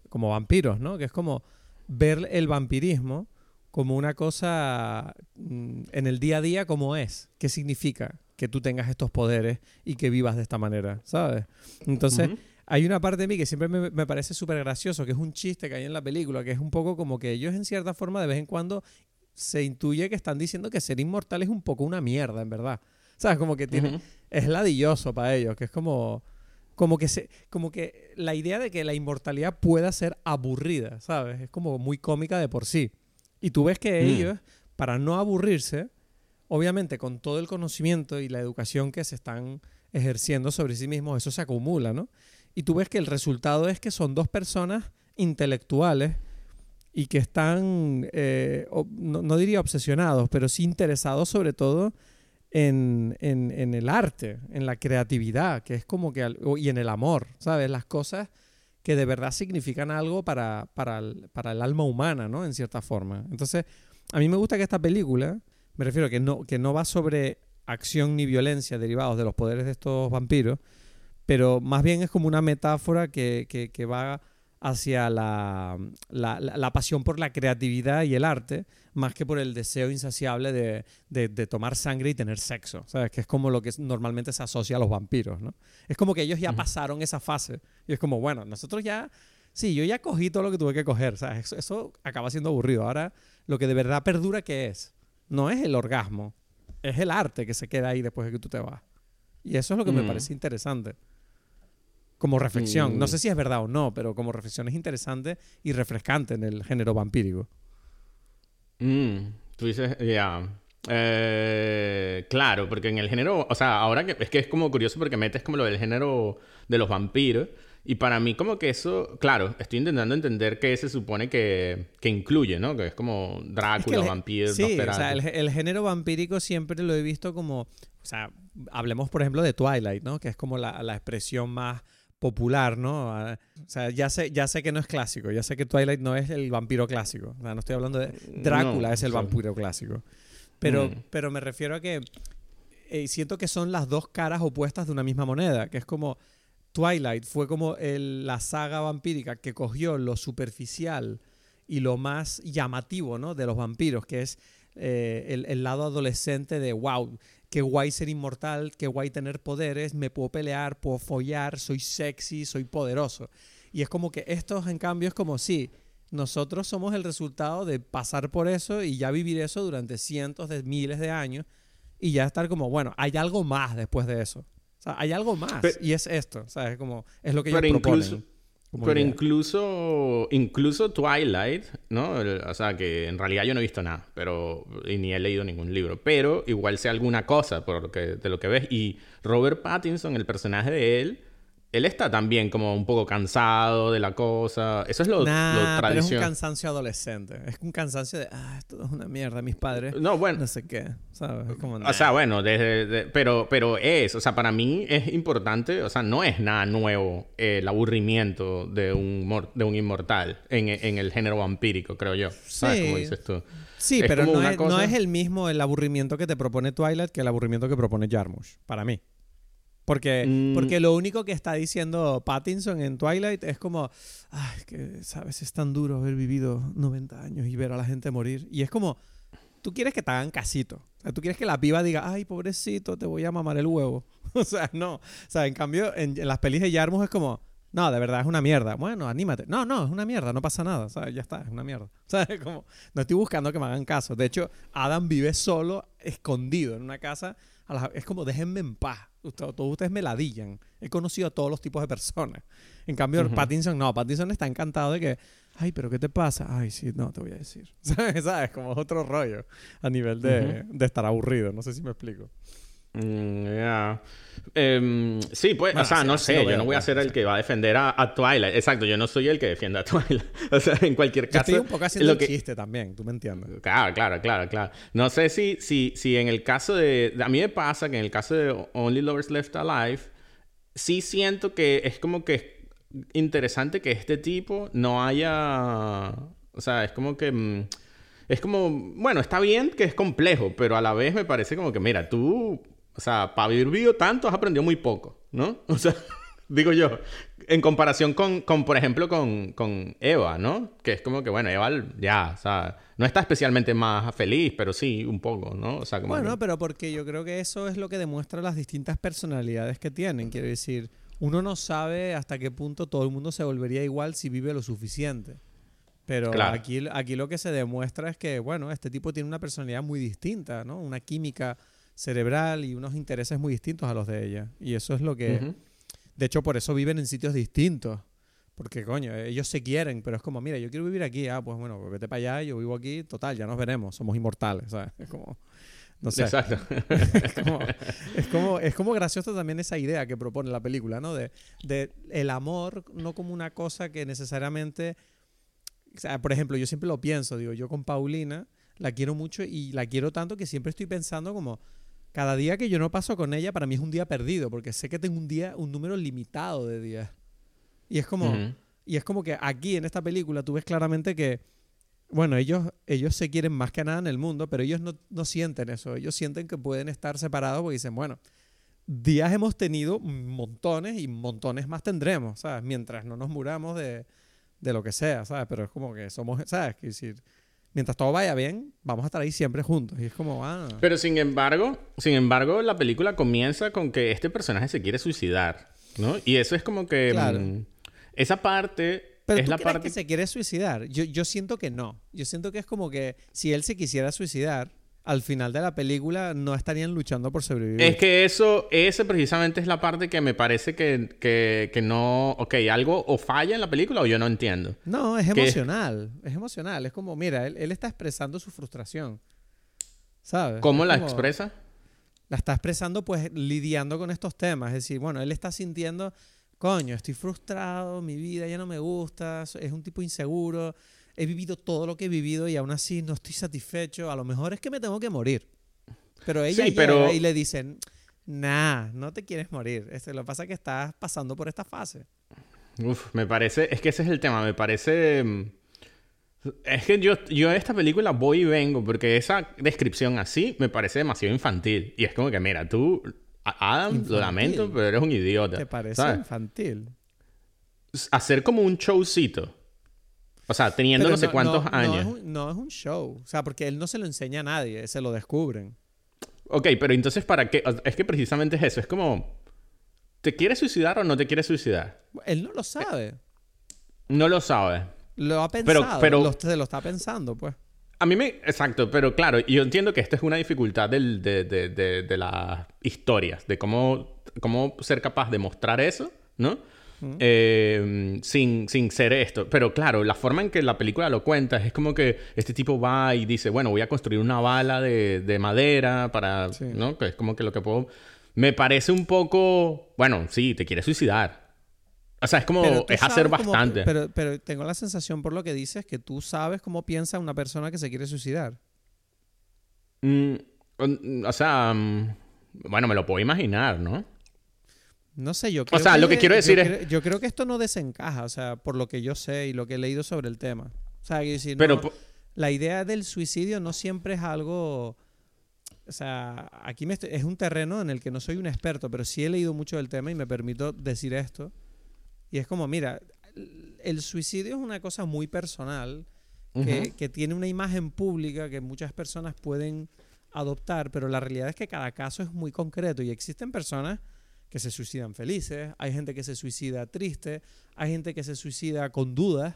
como vampiros, ¿no? Que es como ver el vampirismo como una cosa mm, en el día a día como es. ¿Qué significa que tú tengas estos poderes y que vivas de esta manera? ¿Sabes? Entonces, hay una parte de mí que siempre me, parece súper gracioso, que es un chiste que hay en la película, que es un poco como que ellos en cierta forma de vez en cuando se intuye que están diciendo que ser inmortal es un poco una mierda, en verdad. ¿Sabes? Como que tiene, es ladilloso para ellos, que es como como que se como que la idea de que la inmortalidad pueda ser aburrida, ¿sabes? Es como muy cómica de por sí. Y tú ves que mm. ellos, para no aburrirse, obviamente con todo el conocimiento y la educación que se están ejerciendo sobre sí mismos, eso se acumula, ¿no? Y tú ves que el resultado es que son dos personas intelectuales y que están, eh, no, diría obsesionados, pero sí interesados sobre todo en, el arte, en la creatividad, que es como que, y en el amor, ¿sabes? Las cosas que de verdad significan algo para, para, el, para el alma humana, ¿no? En cierta forma. Entonces, a mí me gusta que esta película, me refiero que no, que no va sobre acción ni violencia derivados de los poderes de estos vampiros, pero más bien es como una metáfora que, que va hacia la, la, pasión por la creatividad y el arte, más que por el deseo insaciable de, de, tomar sangre y tener sexo, ¿sabes? Que es como lo que normalmente se asocia a los vampiros, ¿no? Es como que ellos ya pasaron esa fase y es como, bueno, nosotros ya, sí, yo ya cogí todo lo que tuve que coger, ¿sabes? Eso, eso acaba siendo aburrido. Ahora, lo que de verdad perdura, ¿qué es? No es el orgasmo, es el arte que se queda ahí después de que tú te vas. Y eso es lo que me parece interesante. Como reflexión. No sé si es verdad o no, pero como reflexión es interesante y refrescante en el género vampírico. Mm, tú dices, ya. Eh, claro, porque en el género, o sea, ahora que es que es como curioso porque metes como lo del género de los vampiros. Y para mí como que eso, claro, estoy intentando entender qué se supone que, que incluye, ¿no? Que es como Drácula, vampiros, Sí, o sea, el, género vampírico siempre lo he visto como, o sea, hablemos por ejemplo de Twilight, ¿no? Que es como la, la expresión más popular, ¿no? O sea, ya sé, ya sé que no es clásico, ya sé que Twilight no es el vampiro clásico. O sea, no estoy hablando de Drácula, es el vampiro clásico. Pero, mm. pero me refiero a que eh, siento que son las dos caras opuestas de una misma moneda, que es como Twilight fue como la saga vampírica que cogió lo superficial y lo más llamativo, ¿no? De los vampiros, que es eh, el, el, lado adolescente de, wow, qué guay ser inmortal, qué guay tener poderes, me puedo pelear, puedo follar, soy sexy, soy poderoso. Y es como que estos, en cambio, es como, sí, nosotros somos el resultado de pasar por eso y ya vivir eso durante cientos de miles de años y ya estar como, bueno, hay algo más después de eso. O sea, hay algo más y es esto, ¿sabes? Como, es lo que ellos proponen. Pero incluso, incluso Twilight, ¿no? o sea, que en realidad yo no he visto nada, pero y ni he leído ningún libro, pero igual sé alguna cosa por lo que, de lo que ves. Y Robert Pattinson, el personaje de él, él está también como un poco cansado de la cosa. Eso es lo, nah, Pero es un cansancio adolescente. Es un cansancio de, ah, esto es una mierda, mis padres. No, bueno. No sé qué. ¿Sabes? O sea, bueno, desde, pero, pero es, o sea, para mí es importante, o sea, no es nada nuevo el aburrimiento de un, de un inmortal en, en el género vampírico, creo yo. ¿Sabes sí. cómo dices tú? Sí, pero no es, no es el mismo el aburrimiento que te propone Twilight que el aburrimiento que propone Jarmusch, para mí. Porque, mm. porque lo único que está diciendo Pattinson en Twilight es como, ay, que sabes, es tan duro haber vivido 90 años y ver a la gente morir. Y es como, tú quieres que te hagan casito. O sea, tú quieres que la piba diga, ay, pobrecito, te voy a mamar el huevo. o sea, no. O sea, en cambio, en, las pelis de Yarmus es como, no, de verdad es una mierda. Bueno, anímate. No, no, es una mierda, no pasa nada. Ya está, es una mierda. O sea, como, no estoy buscando que me hagan caso. De hecho, Adam vive solo, escondido en una casa. es como, déjenme en paz todos ustedes me ladillan. He conocido a todos los tipos de personas. En cambio, Pattinson no. Pattinson está encantado de que, ay, pero ¿qué te pasa? Ay, sí, no, te voy a decir. ¿Sabes? Como otro rollo a nivel de, de estar aburrido. No sé si me explico. Mm, em, sí, pues, o sea, no sé, yo no voy a ser el que va a defender a, Twilight. Exacto, yo no soy el que defiende a Twilight. o sea, en cualquier caso. Yo estoy un poco haciendo que... chiste también, tú me entiendes. Claro, claro, claro, claro. No sé si, si, si en el caso de. A mí me pasa que en el caso de Only Lovers Left Alive, sí siento que es como que es interesante que este tipo no haya. O sea, es como que. Mm, es como, bueno, está bien que es complejo, pero a la vez me parece como que, mira, tú o sea, para haber vivido tanto has aprendido muy poco, ¿no? O sea, digo yo, en comparación con, con por ejemplo, con, con, Eva, ¿no? Que es como que, bueno, Eva ya, o sea, no está especialmente más feliz, pero sí, un poco, ¿no? O sea, como bueno, pero porque yo creo que eso es lo que demuestra las distintas personalidades que tienen. Quiero decir, uno no sabe hasta qué punto todo el mundo se volvería igual si vive lo suficiente. Pero aquí, aquí lo que se demuestra es que, bueno, este tipo tiene una personalidad muy distinta, ¿no? Una química cerebral y unos intereses muy distintos a los de ella. Y eso es lo que... De hecho, por eso viven en sitios distintos. Porque, coño, ellos se quieren, pero es como, mira, yo quiero vivir aquí. Ah, pues bueno, vete para allá, yo vivo aquí, total, ya nos veremos, somos inmortales, ¿sabes? Es como... No sé. Exacto. es, como, es, como, es como gracioso también esa idea que propone la película, ¿no? De, de el amor no como una cosa que necesariamente... O sea, por ejemplo, yo siempre lo pienso, digo, yo con Paulina la quiero mucho y la quiero tanto que siempre estoy pensando como cada día que yo no paso con ella, para mí es un día perdido, porque sé que tengo un día, un número limitado de días. Y es como, y es como que aquí en esta película tú ves claramente que, bueno, ellos, ellos se quieren más que nada en el mundo, pero ellos no, no sienten eso. Ellos sienten que pueden estar separados porque dicen, bueno, días hemos tenido montones y montones más tendremos, ¿sabes? Mientras no nos muramos de, de lo que sea, ¿sabes? Pero es como que somos, ¿sabes? Es decir, mientras todo vaya bien, vamos a estar ahí siempre juntos. Y es como, ah. Pero sin embargo, sin embargo, la película comienza con que este personaje se quiere suicidar, ¿no? Y eso es como que. Mm, esa parte. Pero es ¿tú la crees parte. que se quiere suicidar? Yo, yo siento que no. Yo siento que es como que si él se quisiera suicidar, al final de la película no estarían luchando por sobrevivir. Es que eso, ese precisamente es la parte que me parece que, que, no, ok, algo o falla en la película o yo no entiendo. No, es emocional, es emocional, es como, mira, él, él está expresando su frustración, ¿sabes? ¿Cómo la expresa? La está expresando pues lidiando con estos temas, es decir, bueno, él está sintiendo, coño, estoy frustrado, mi vida ya no me gusta, es un tipo inseguro, he vivido todo lo que he vivido y aún así no estoy satisfecho. A lo mejor es que me tengo que morir. Pero ella sí, pero... y le dicen, nah, no te quieres morir. Este, lo que pasa es que estás pasando por esta fase. Uf, me parece, es que ese es el tema, me parece... Mm, es que yo, yo esta película voy y vengo porque esa descripción así me parece demasiado infantil. Y es como que, mira, tú, Adam, lo lamento, pero eres un idiota. ¿Te parece infantil? Hacer como un showcito o sea, teniendo no, sé cuántos años. No es, un, show. O sea, porque él no se lo enseña a nadie, se lo descubren. Ok, pero entonces, ¿para qué? Es que precisamente es eso. Es como. ¿Te quieres suicidar o no te quieres suicidar? Él no lo sabe. No lo sabe. Lo ha pensado. Pero, lo, se lo está pensando, pues. A mí me... Exacto, pero claro, yo entiendo que esta es una dificultad del, de, de, de, de, las historias, de cómo, cómo ser capaz de mostrar eso, ¿no? Eh, sin, sin ser esto. Pero claro, la forma en que la película lo cuenta es como que este tipo va y dice, bueno, voy a construir una bala de, de madera para, ¿no? Que es como que lo que puedo... Me parece un poco, bueno, sí, te quieres suicidar. O sea, es como, es hacer bastante. pero, pero tengo la sensación por lo que dices que tú sabes cómo piensa una persona que se quiere suicidar. Mm, o sea, mm, bueno, me lo puedo imaginar, ¿no? No sé, yo creo O sea, lo que quiero decir es... yo creo que esto no desencaja, o sea, por lo que yo sé y lo que he leído sobre el tema. O sea, que decir, Pero... la idea del suicidio no siempre es algo... O sea, aquí me es un terreno en el que no soy un experto, pero sí he leído mucho del tema y me permito decir esto. Y es como, mira, el suicidio es una cosa muy personal, que, que tiene una imagen pública que muchas personas pueden adoptar, pero la realidad es que cada caso es muy concreto y existen personas que se suicidan felices, hay gente que se suicida triste, hay gente que se suicida con dudas,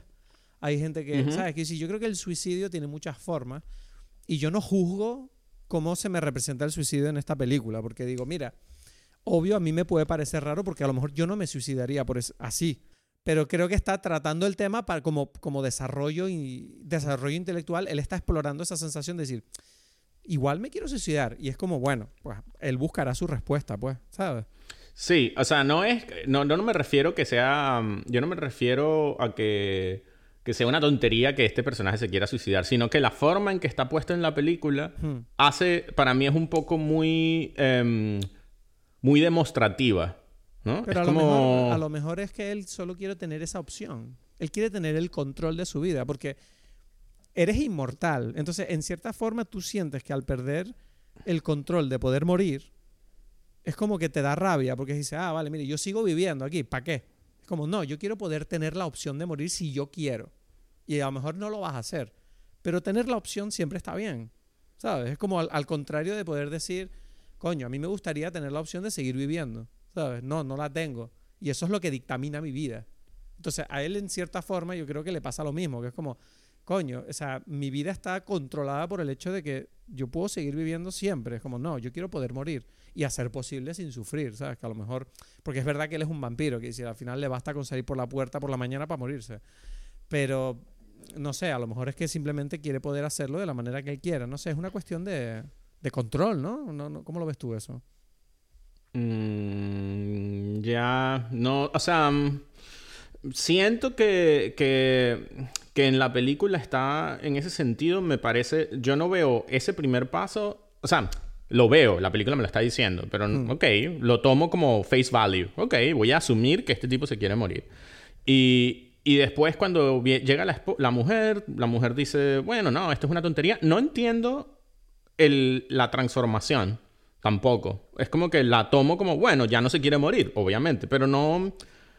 hay gente que, ¿sabes? Que sí, yo creo que el suicidio tiene muchas formas y yo no juzgo cómo se me representa el suicidio en esta película, porque digo, mira, obvio a mí me puede parecer raro porque a lo mejor yo no me suicidaría por así, pero creo que está tratando el tema para, como, como desarrollo, y, desarrollo intelectual, él está explorando esa sensación de decir, igual me quiero suicidar, y es como, bueno, pues él buscará su respuesta, pues, ¿sabes? Sí, o sea, no es. No, no me refiero que sea. Mm, yo no me refiero a que. Que sea una tontería que este personaje se quiera suicidar, sino que la forma en que está puesto en la película hmm. hace. Para mí es un poco muy. Em, muy demostrativa. ¿no? Pero a, lo mejor, a lo mejor es que él solo quiere tener esa opción. Él quiere tener el control de su vida, porque eres inmortal. Entonces, en cierta forma, tú sientes que al perder el control de poder morir, es como que te da rabia porque dice, ah, vale, mire, yo sigo viviendo aquí, ¿para qué? Es como, no, yo quiero poder tener la opción de morir si yo quiero. Y a lo mejor no lo vas a hacer, pero tener la opción siempre está bien, ¿sabes? Es como al, contrario de poder decir, coño, a mí me gustaría tener la opción de seguir viviendo, ¿sabes? No, no la tengo. Y eso es lo que dictamina mi vida. Entonces, a él en cierta forma yo creo que le pasa lo mismo, que es como, coño, o sea, mi vida está controlada por el hecho de que yo puedo seguir viviendo siempre. Es como, no, yo quiero poder morir y hacer posible sin sufrir, ¿sabes? Que a lo mejor, porque es verdad que él es un vampiro, que si al final le basta con salir por la puerta por la mañana para morirse. Pero, no sé, a lo mejor es que simplemente quiere poder hacerlo de la manera que él quiera. No sé, es una cuestión de, de control, ¿no? ¿no? cómo lo ves tú eso? Mm, ya, no, o sea, mm, siento que, que, que en la película está, en ese sentido, me parece, yo no veo ese primer paso, o sea, lo veo, la película me lo está diciendo, pero hmm. ok, lo tomo como face value. Ok, voy a asumir que este tipo se quiere morir. Y, y después cuando llega la, la, mujer, la mujer dice, bueno, no, esto es una tontería. No entiendo el, la transformación tampoco. Es como que la tomo como, bueno, ya no se quiere morir, obviamente, pero no...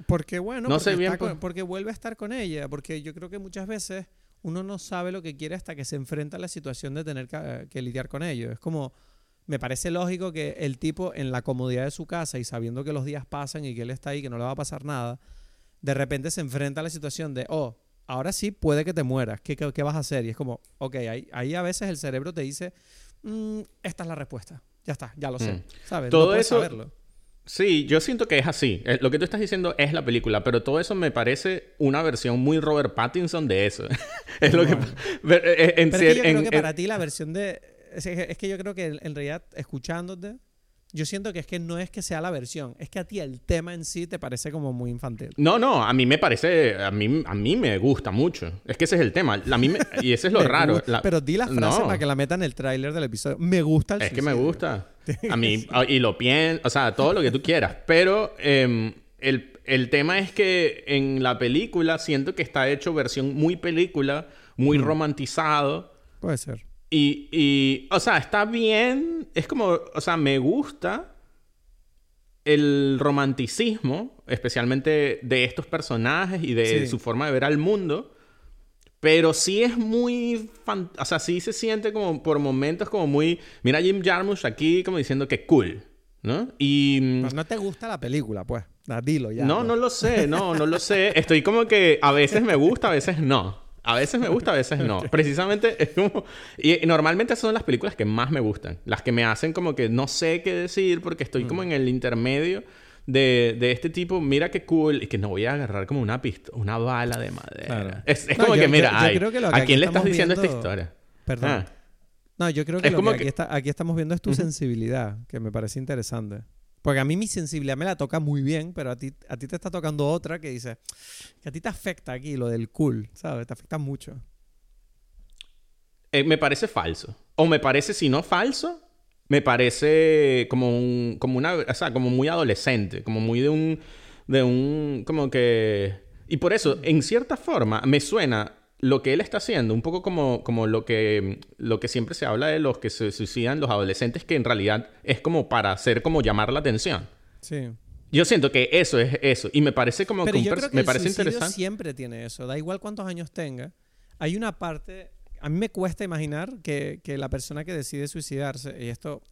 Porque bueno, no porque, sé bien porque vuelve a estar con ella, porque yo creo que muchas veces uno no sabe lo que quiere hasta que se enfrenta a la situación de tener que, que lidiar con ello. Es como me parece lógico que el tipo en la comodidad de su casa y sabiendo que los días pasan y que él está ahí, que no le va a pasar nada, de repente se enfrenta a la situación de, oh, ahora sí puede que te mueras, ¿qué, qué, vas a hacer? Y es como, ok, ahí, ahí, a veces el cerebro te dice, mm, esta es la respuesta. Ya está, ya lo sé. Mm. ¿Sabes? Todo eso. Sí, yo siento que es así. Eh, lo que tú estás diciendo es la película, pero todo eso me parece una versión muy Robert Pattinson de eso. es lo que. Eh, eh, en, pero yo creo que para ti la versión de. Es, que yo creo que en realidad, escuchándote, yo siento que es que no es que sea la versión, es que a ti el tema en sí te parece como muy infantil. No, no, a mí me parece, a mí, a mí me gusta mucho. Es que ese es el tema. A mí y ese es lo raro. Pero di la frase para que la metan en el tráiler del episodio. Me gusta el Es que me gusta. A mí, y lo pienso, o sea, todo lo que tú quieras. Pero em, el, el, tema es que en la película siento que está hecho versión muy película, muy mm. romantizado. Puede ser. Y, y, o sea, está bien. Es como, o sea, me gusta el romanticismo, especialmente de estos personajes y de su forma de ver al mundo. Pero sí es muy... O sea, sí se siente como por momentos como muy... Mira Jim Jarmusch aquí como diciendo que cool, ¿no? Y... Pues no te gusta la película, pues. Dilo ya. No, pues. no lo sé, no, no lo sé. Estoy como que a veces me gusta, a veces no. A veces me gusta, a veces no. Precisamente es como... Y normalmente son las películas que más me gustan. Las que me hacen como que no sé qué decir porque estoy como mm. en el intermedio de, de, este tipo. Mira qué cool. Y que no voy a agarrar como una pista, una bala de madera. Es, como que, mira, ¿a quién le estás diciendo esta historia? Perdón. Ah. No, yo creo que, lo que, Aquí, está, aquí, estamos viendo es tu sensibilidad, que me parece interesante. Porque a mí mi sensibilidad me la toca muy bien, pero a ti, a ti te está tocando otra que dice que a ti te afecta aquí lo del cool, ¿sabes? Te afecta mucho. Eh, me parece falso. O me parece, si no falso, me parece como un, como una, o sea, como muy adolescente, como muy de un, de un, como que... Y por eso, en cierta forma, me suena lo que él está haciendo, un poco como, como lo, que, lo que siempre se habla de los que se suicidan los adolescentes, que en realidad es como para hacer como llamar la atención. Sí. Yo siento que eso es eso. Y me parece como que, yo creo que me el parece interesante. Siempre tiene eso. Da igual cuántos años tenga. Hay una parte. A mí me cuesta imaginar que, que la persona que decide suicidarse, y esto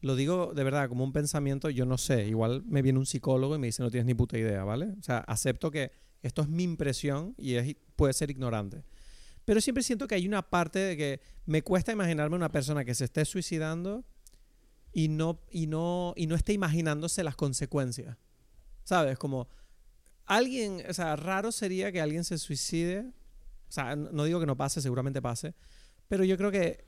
lo digo de verdad como un pensamiento, yo no sé. Igual me viene un psicólogo y me dice no tienes ni puta idea, ¿vale? O sea, acepto que esto es mi impresión y es, puede ser ignorante. Pero siempre siento que hay una parte de que me cuesta imaginarme una persona que se esté suicidando y no, y no, y no esté imaginándose las consecuencias. ¿Sabes? Como alguien, o sea, raro sería que alguien se suicide. O sea, no digo que no pase, seguramente pase. Pero yo creo que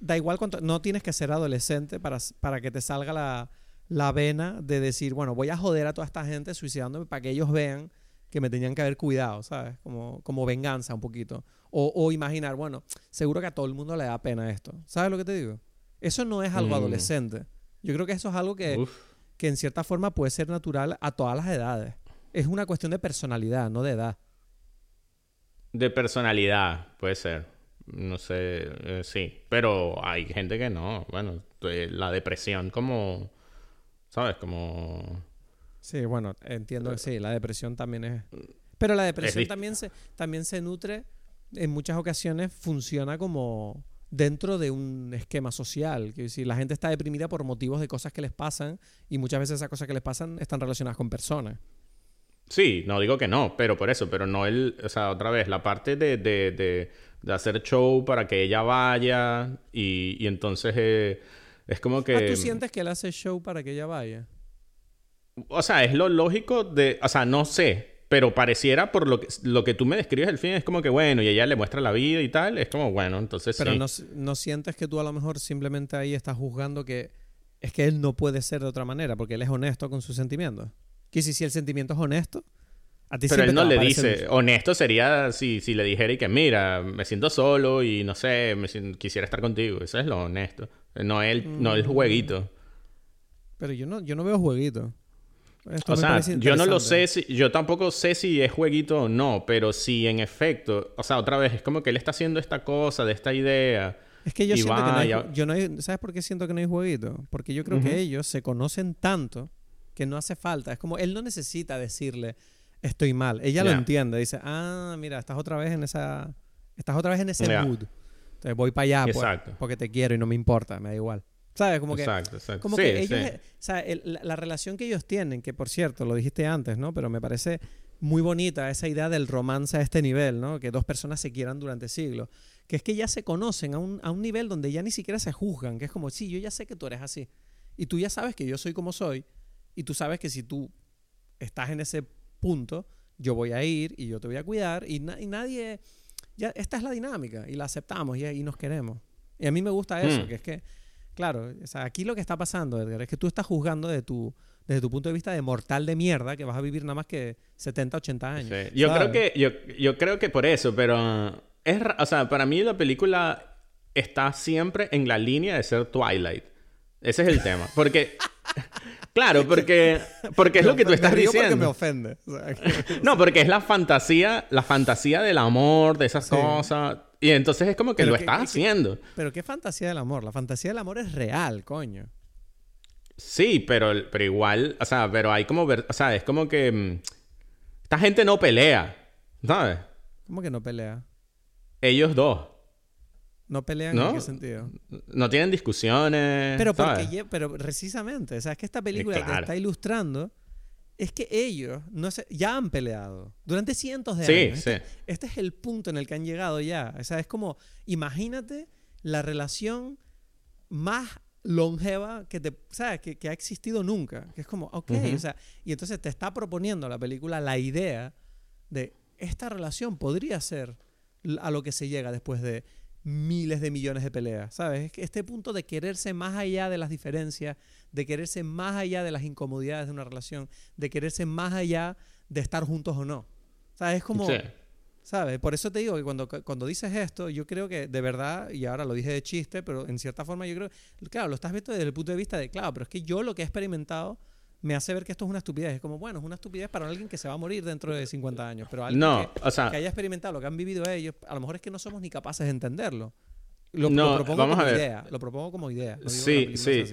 da igual cuánto. No tienes que ser adolescente para, para que te salga la, la vena de decir, bueno, voy a joder a toda esta gente suicidándome para que ellos vean que me tenían que haber cuidado, ¿sabes? Como, como venganza un poquito. O, imaginar, bueno, seguro que a todo el mundo le da pena esto. ¿Sabes lo que te digo? Eso no es algo mm. adolescente. Yo creo que eso es algo que, que en cierta forma puede ser natural a todas las edades. Es una cuestión de personalidad, no de edad. De personalidad, puede ser. No sé, eh, sí. Pero hay gente que no. Bueno, eh, la depresión como... ¿Sabes? Como... Sí, bueno, entiendo que sí, la depresión también es... Pero la depresión también se, también se nutre en muchas ocasiones funciona como dentro de un esquema social. Que decir, la gente está deprimida por motivos de cosas que les pasan y muchas veces esas cosas que les pasan están relacionadas con personas. Sí, no digo que no, pero por eso, pero no el, o sea, otra vez, la parte de, de, de, hacer show para que ella vaya y, y entonces eh, es como que... Ah, ¿Tú sientes que él hace show para que ella vaya? O sea, es lo lógico de, o sea, no sé, pero pareciera por lo que, lo que tú me describes el fin es como que bueno y ella le muestra la vida y tal es como bueno entonces pero no, no sientes que tú a lo mejor simplemente ahí estás juzgando que es que él no puede ser de otra manera porque él es honesto con sus sentimientos. Que si, si el sentimiento es honesto a ti pero él no le dice honesto sería si, si le dijera y que mira me siento solo y no sé me quisiera estar contigo eso es lo honesto. No el no el mm. jueguito. Pero yo no yo no veo jueguito o sea, yo no lo sé, si, yo tampoco sé si es jueguito o no, pero si en efecto, o sea, otra vez, es como que él está haciendo esta cosa, de esta idea. Es que yo siento que no hay, yo no ¿Sabes por qué siento que no hay jueguito? Porque yo creo que ellos se conocen tanto que no hace falta. Es como, él no necesita decirle, estoy mal. Ella lo entiende. Dice, ah, mira, estás otra vez en esa... Estás otra vez en ese mood. Entonces voy para allá, pues, porque te quiero y no me importa, me da igual. ¿Sabes? Como que, exacto, exacto. Como que ellos, o sea, la, relación que ellos tienen, que por cierto, lo dijiste antes, ¿no? Pero me parece muy bonita esa idea del romance a este nivel, ¿no? Que dos personas se quieran durante siglos. que es que ya se conocen a un, a un nivel donde ya ni siquiera se juzgan, que es como, sí, yo ya sé que tú eres así. Y tú ya sabes que yo soy como soy. Y tú sabes que si tú estás en ese punto, yo voy a ir y yo te voy a cuidar. Y, nadie... Ya, esta es la dinámica y la aceptamos y, y, nos queremos. Y a mí me gusta eso, hmm. que es que, claro, o sea, aquí lo que está pasando, Edgar, es que tú estás juzgando de tu, desde tu punto de vista de mortal de mierda que vas a vivir nada más que 70, 80 años. Yo creo que yo, yo creo que por eso, pero es, o sea, para mí la película está siempre en la línea de ser Twilight. Ese es el tema. Porque. Claro, porque, porque es lo que tú estás diciendo. Porque me ofende. no, porque es la fantasía, la fantasía del amor, de esas cosas. Y entonces es como que lo estás haciendo. pero qué fantasía del amor. La fantasía del amor es real, coño. Sí, pero, pero igual, o sea, pero hay como ver, o sea, es como que mm, esta gente no pelea, ¿sabes? ¿Cómo que no pelea? Ellos dos. ¿No pelean en qué sentido? No tienen discusiones. Pero, porque, pero precisamente, o sea, es que esta película que está ilustrando es que ellos no ya han peleado durante cientos de años. Sí. Este, este, es el punto en el que han llegado ya. O sea, es como, imagínate la relación más longeva que, te, ¿sabes? Que, ha existido nunca. Que es como, ok, o sea, y entonces te está proponiendo la película la idea de esta relación podría ser a lo que se llega después de miles de millones de peleas, ¿sabes? Este punto de quererse más allá de las diferencias, de quererse más allá de las incomodidades de una relación, de quererse más allá de estar juntos o no. ¿Sabes? Es como... ¿Sabes? Por eso te digo que cuando, cuando dices esto, yo creo que de verdad, y ahora lo dije de chiste, pero en cierta forma yo creo, claro, lo estás viendo desde el punto de vista de, claro, pero es que yo lo que he experimentado me hace ver que esto es una estupidez. Es como, bueno, es una estupidez para alguien que se va a morir dentro de 50 años, pero alguien que, haya experimentado lo que han vivido ellos, a lo mejor es que no somos ni capaces de entenderlo. Lo, no, propongo vamos como a ver. idea. Lo propongo como idea. sí, sí.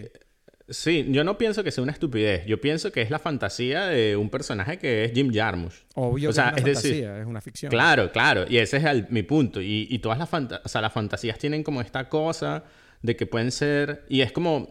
Sí, yo no pienso que sea una estupidez. Yo pienso que es la fantasía de un personaje que es Jim Jarmusch. Obvio o sea, es, una es fantasía, es una ficción. Claro, claro. Y ese es mi punto. Y, y todas las, o sea, las fantasías tienen como esta cosa de que pueden ser... Y es como...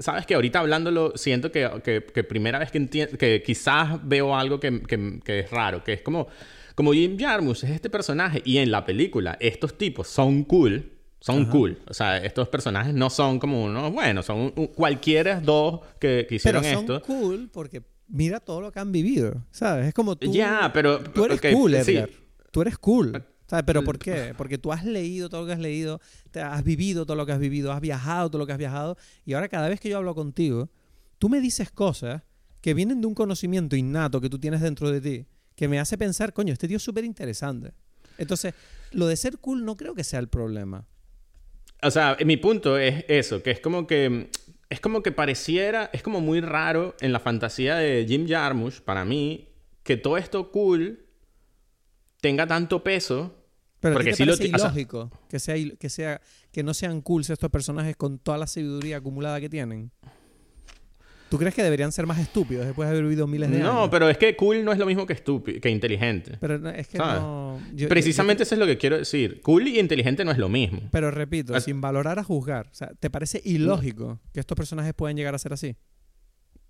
Sabes que ahorita hablándolo siento que, que, primera vez que entiendo... Que quizás veo algo que, que, es raro. Que es como... Como Jim Jarmusch es este personaje. Y en la película estos tipos son cool son cool. O sea, estos personajes no son como unos, bueno, son cualquiera dos que, hicieron pero son cool porque mira todo lo que han vivido, ¿sabes? Es como tú. Ya, pero. Tú eres cool, Edgar. Tú eres cool. ¿Sabes? ¿Pero por qué? Porque tú has leído todo lo que has leído, te has vivido todo lo que has vivido, has viajado todo lo que has viajado, y ahora cada vez que yo hablo contigo, tú me dices cosas que vienen de un conocimiento innato que tú tienes dentro de ti, que me hace pensar, coño, este tío es súper interesante. Entonces, lo de ser cool no creo que sea el problema. O sea, mi punto es eso, que es como que es como que pareciera, es como muy raro en la fantasía de Jim Jarmusch, para mí, que todo esto cool tenga tanto peso. Pero porque lo ilógico que sea que sea que no sean cool estos personajes con toda la sabiduría acumulada que tienen. ¿Tú crees que deberían ser más estúpidos después de haber vivido miles de años? No, pero es que cool no es lo mismo que estúpido, que inteligente. Pero es que no... Precisamente eso es lo que quiero decir. Cool y inteligente no es lo mismo. Pero repito, sin valorar a juzgar. O sea, ¿te parece ilógico que estos personajes puedan llegar a ser así?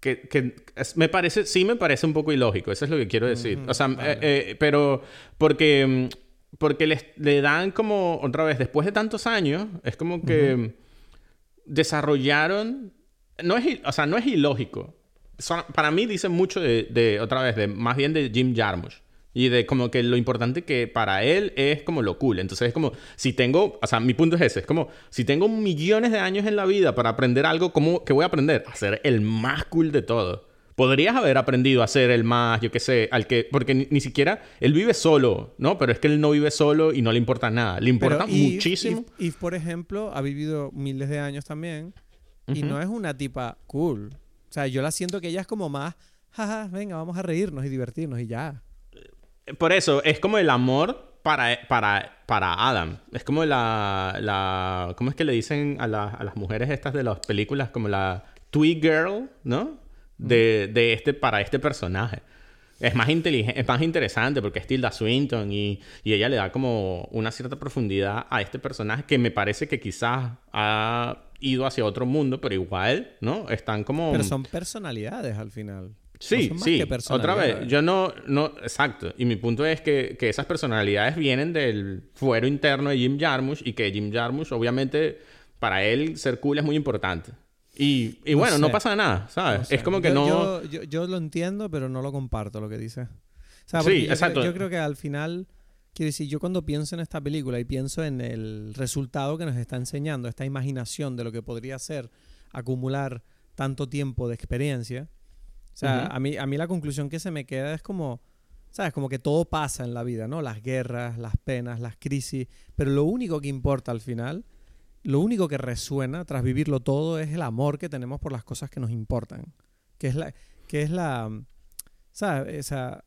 Que, me parece, sí me parece un poco ilógico, eso es lo que quiero decir. o sea, eh, eh, pero porque, porque les, le dan como, otra vez, después de tantos años, es como que desarrollaron no es, o sea, no es ilógico. para mí dicen mucho de, otra vez, de más bien de Jim Jarmusch. Y de como que lo importante que para él es como lo cool. Entonces es como, si tengo, o sea, mi punto es ese, es como, si tengo millones de años en la vida para aprender algo, ¿cómo, ¿qué voy a aprender? A ser el más cool de todo. Podrías haber aprendido a ser el más, yo qué sé, al que, porque ni, siquiera, él vive solo, ¿no? Pero es que él no vive solo y no le importa nada. Le importa muchísimo. Y, por ejemplo, ha vivido miles de años también y no es una tipa cool. O sea, yo la siento que ella es como más, jaja, venga, vamos a reírnos y divertirnos y ya. Por eso, es como el amor para, para, para Adam. Es como la, la... ¿Cómo es que le dicen a, a las mujeres estas de las películas? Como la twee girl, ¿no? De, de este, para este personaje. Es más, inteligente, es más interesante porque es Tilda Swinton y, y, ella le da como una cierta profundidad a este personaje que me parece que quizás ha ido hacia otro mundo, pero igual, ¿no? Están como... Pero son personalidades al final. Sí, sí. Otra vez, yo no, no, exacto. Y mi punto es que, que, esas personalidades vienen del fuero interno de Jim Jarmusch y que Jim Jarmusch, obviamente, para él ser cool es muy importante. Y, y bueno, no pasa nada, ¿sabes? es como que no... Yo, yo, lo entiendo, pero no lo comparto lo que dice. sí, exacto. yo creo que al final Quiero decir, yo cuando pienso en esta película y pienso en el resultado que nos está enseñando, esta imaginación de lo que podría ser acumular tanto tiempo de experiencia, o sea, a, mí, a mí la conclusión que se me queda es como, ¿sabes? Como que todo pasa en la vida, ¿no? Las guerras, las penas, las crisis, pero lo único que importa al final, lo único que resuena tras vivirlo todo es el amor que tenemos por las cosas que nos importan, que es la, que es la, ¿sabes? Esa,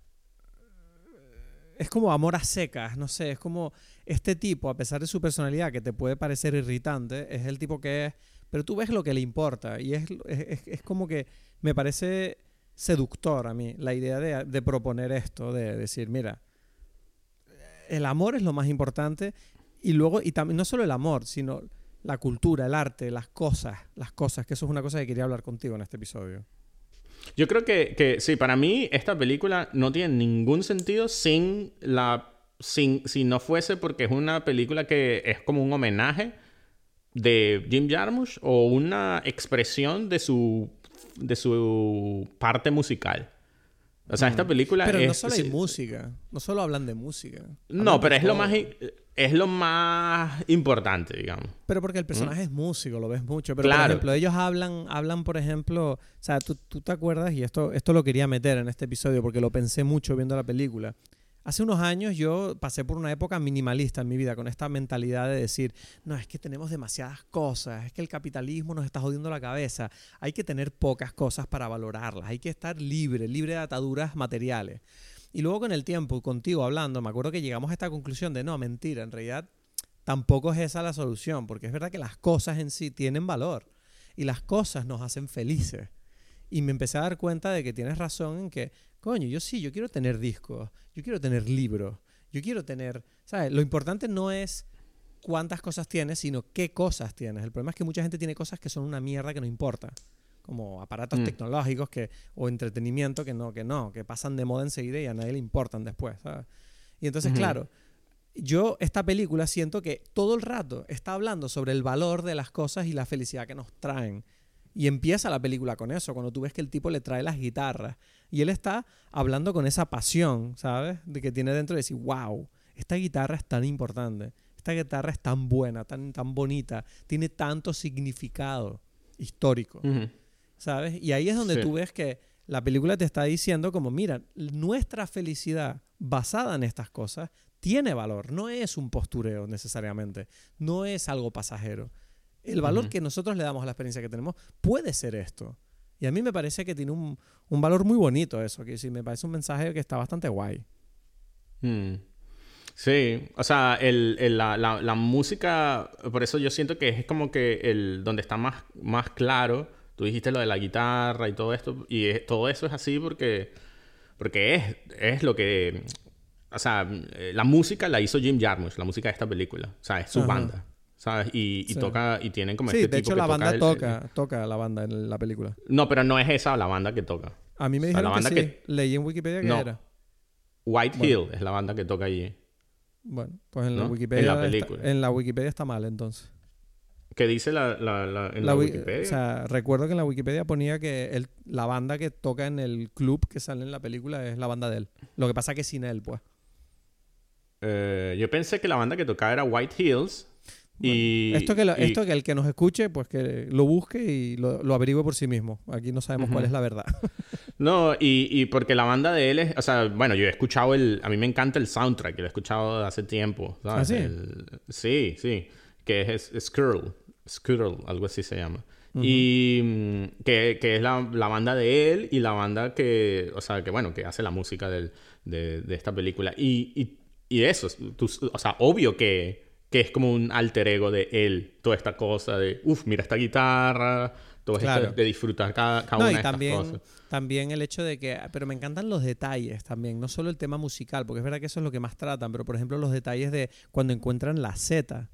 es como amor a secas, no sé, es como este tipo, a pesar de su personalidad que te puede parecer irritante, es el tipo que es, pero tú ves lo que le importa y es, es, como que me parece seductor a mí la idea de, de proponer esto, de decir, mira, el amor es lo más importante y luego, y no solo el amor, sino la cultura, el arte, las cosas, las cosas, que eso es una cosa que quería hablar contigo en este episodio. Yo creo que, que sí, para mí esta película no tiene ningún sentido sin la. Sin, si no fuese porque es una película que es como un homenaje de Jim Jarmusch o una expresión de su, de su parte musical. O sea, esta mm. película pero es... no solo hay música. No solo hablan de música. no, pero es lo más es lo más importante, digamos. Pero porque el personaje es músico, lo ves mucho. Pero, por ejemplo, ellos hablan, hablan, por ejemplo, o sea, tú, tú, te acuerdas, y esto, esto lo quería meter en este episodio porque lo pensé mucho viendo la película. Hace unos años yo pasé por una época minimalista en mi vida, con esta mentalidad de decir, no, es que tenemos demasiadas cosas, es que el capitalismo nos está jodiendo la cabeza, hay que tener pocas cosas para valorarlas, hay que estar libre, libre de ataduras materiales. Y luego con el tiempo, contigo hablando, me acuerdo que llegamos a esta conclusión de no, mentira, en realidad tampoco es esa la solución, porque es verdad que las cosas en sí tienen valor y las cosas nos hacen felices. Y me empecé a dar cuenta de que tienes razón en que, coño, yo sí, yo quiero tener discos, yo quiero tener libros, yo quiero tener, ¿sabes? Lo importante no es cuántas cosas tienes, sino qué cosas tienes. El problema es que mucha gente tiene cosas que son una mierda que no importa como aparatos mm. tecnológicos que, o entretenimiento que no, que no, que pasan de moda enseguida y a nadie le importan después, Y entonces, claro, yo esta película siento que todo el rato está hablando sobre el valor de las cosas y la felicidad que nos traen. Y empieza la película con eso, cuando tú ves que el tipo le trae las guitarras y él está hablando con esa pasión, ¿sabes? De que tiene dentro de decir, wow, esta guitarra es tan importante, esta guitarra es tan buena, tan, tan bonita, tiene tanto significado histórico. ¿sabes? Y ahí es donde tú ves que la película te está diciendo como, mira, nuestra felicidad basada en estas cosas tiene valor, no es un postureo necesariamente, no es algo pasajero. El valor que nosotros le damos a la experiencia que tenemos puede ser esto. Y a mí me parece que tiene un, valor muy bonito eso, que sí, me parece un mensaje que está bastante guay. Mm. Sí, o sea, el, la, la, música, por eso yo siento que es como que el donde está más, más claro Tú dijiste lo de la guitarra y todo esto, y todo eso es así porque, porque es, es lo que... O sea, eh, la música la hizo Jim Jarmusch, la música de esta película. O sea, es su banda. ¿Sabes? Y, toca, y tienen como sí, este de hecho la banda toca, toca la banda en la película. No, pero no es esa la banda que toca. A mí me dijeron que, sí. Leí en Wikipedia que no. era. White Hill es la banda que toca allí. Bueno, pues en la Wikipedia. En la película. en la Wikipedia está mal entonces. ¿Qué dice la, en la, Wikipedia? O sea, recuerdo que en la Wikipedia ponía que el, la banda que toca en el club que sale en la película es la banda de él. Lo que pasa que sin él, pues. Eh, yo pensé que la banda que tocaba era White Hills. Y, esto, que esto que el que nos escuche, pues que lo busque y lo, lo averigüe por sí mismo. Aquí no sabemos cuál es la verdad. no, y, y, porque la banda de él es... O sea, bueno, yo he escuchado el... A mí me encanta el soundtrack. Lo he escuchado hace tiempo. ¿sabes? ¿Ah, sí? sí, sí. Que es, es Skrull. Scooter, algo así se llama. Y mm, que, que es la, la, banda de él y la banda que, o sea, que bueno, que hace la música del, de, de, esta película. Y, y, y eso, o sea, obvio que, que, es como un alter ego de él, toda esta cosa de, uff, mira esta guitarra, todo esto de disfrutar cada, cada una de también, estas cosas. También el hecho de que, pero me encantan los detalles también, no solo el tema musical, porque es verdad que eso es lo que más tratan, pero por ejemplo los detalles de cuando encuentran la Z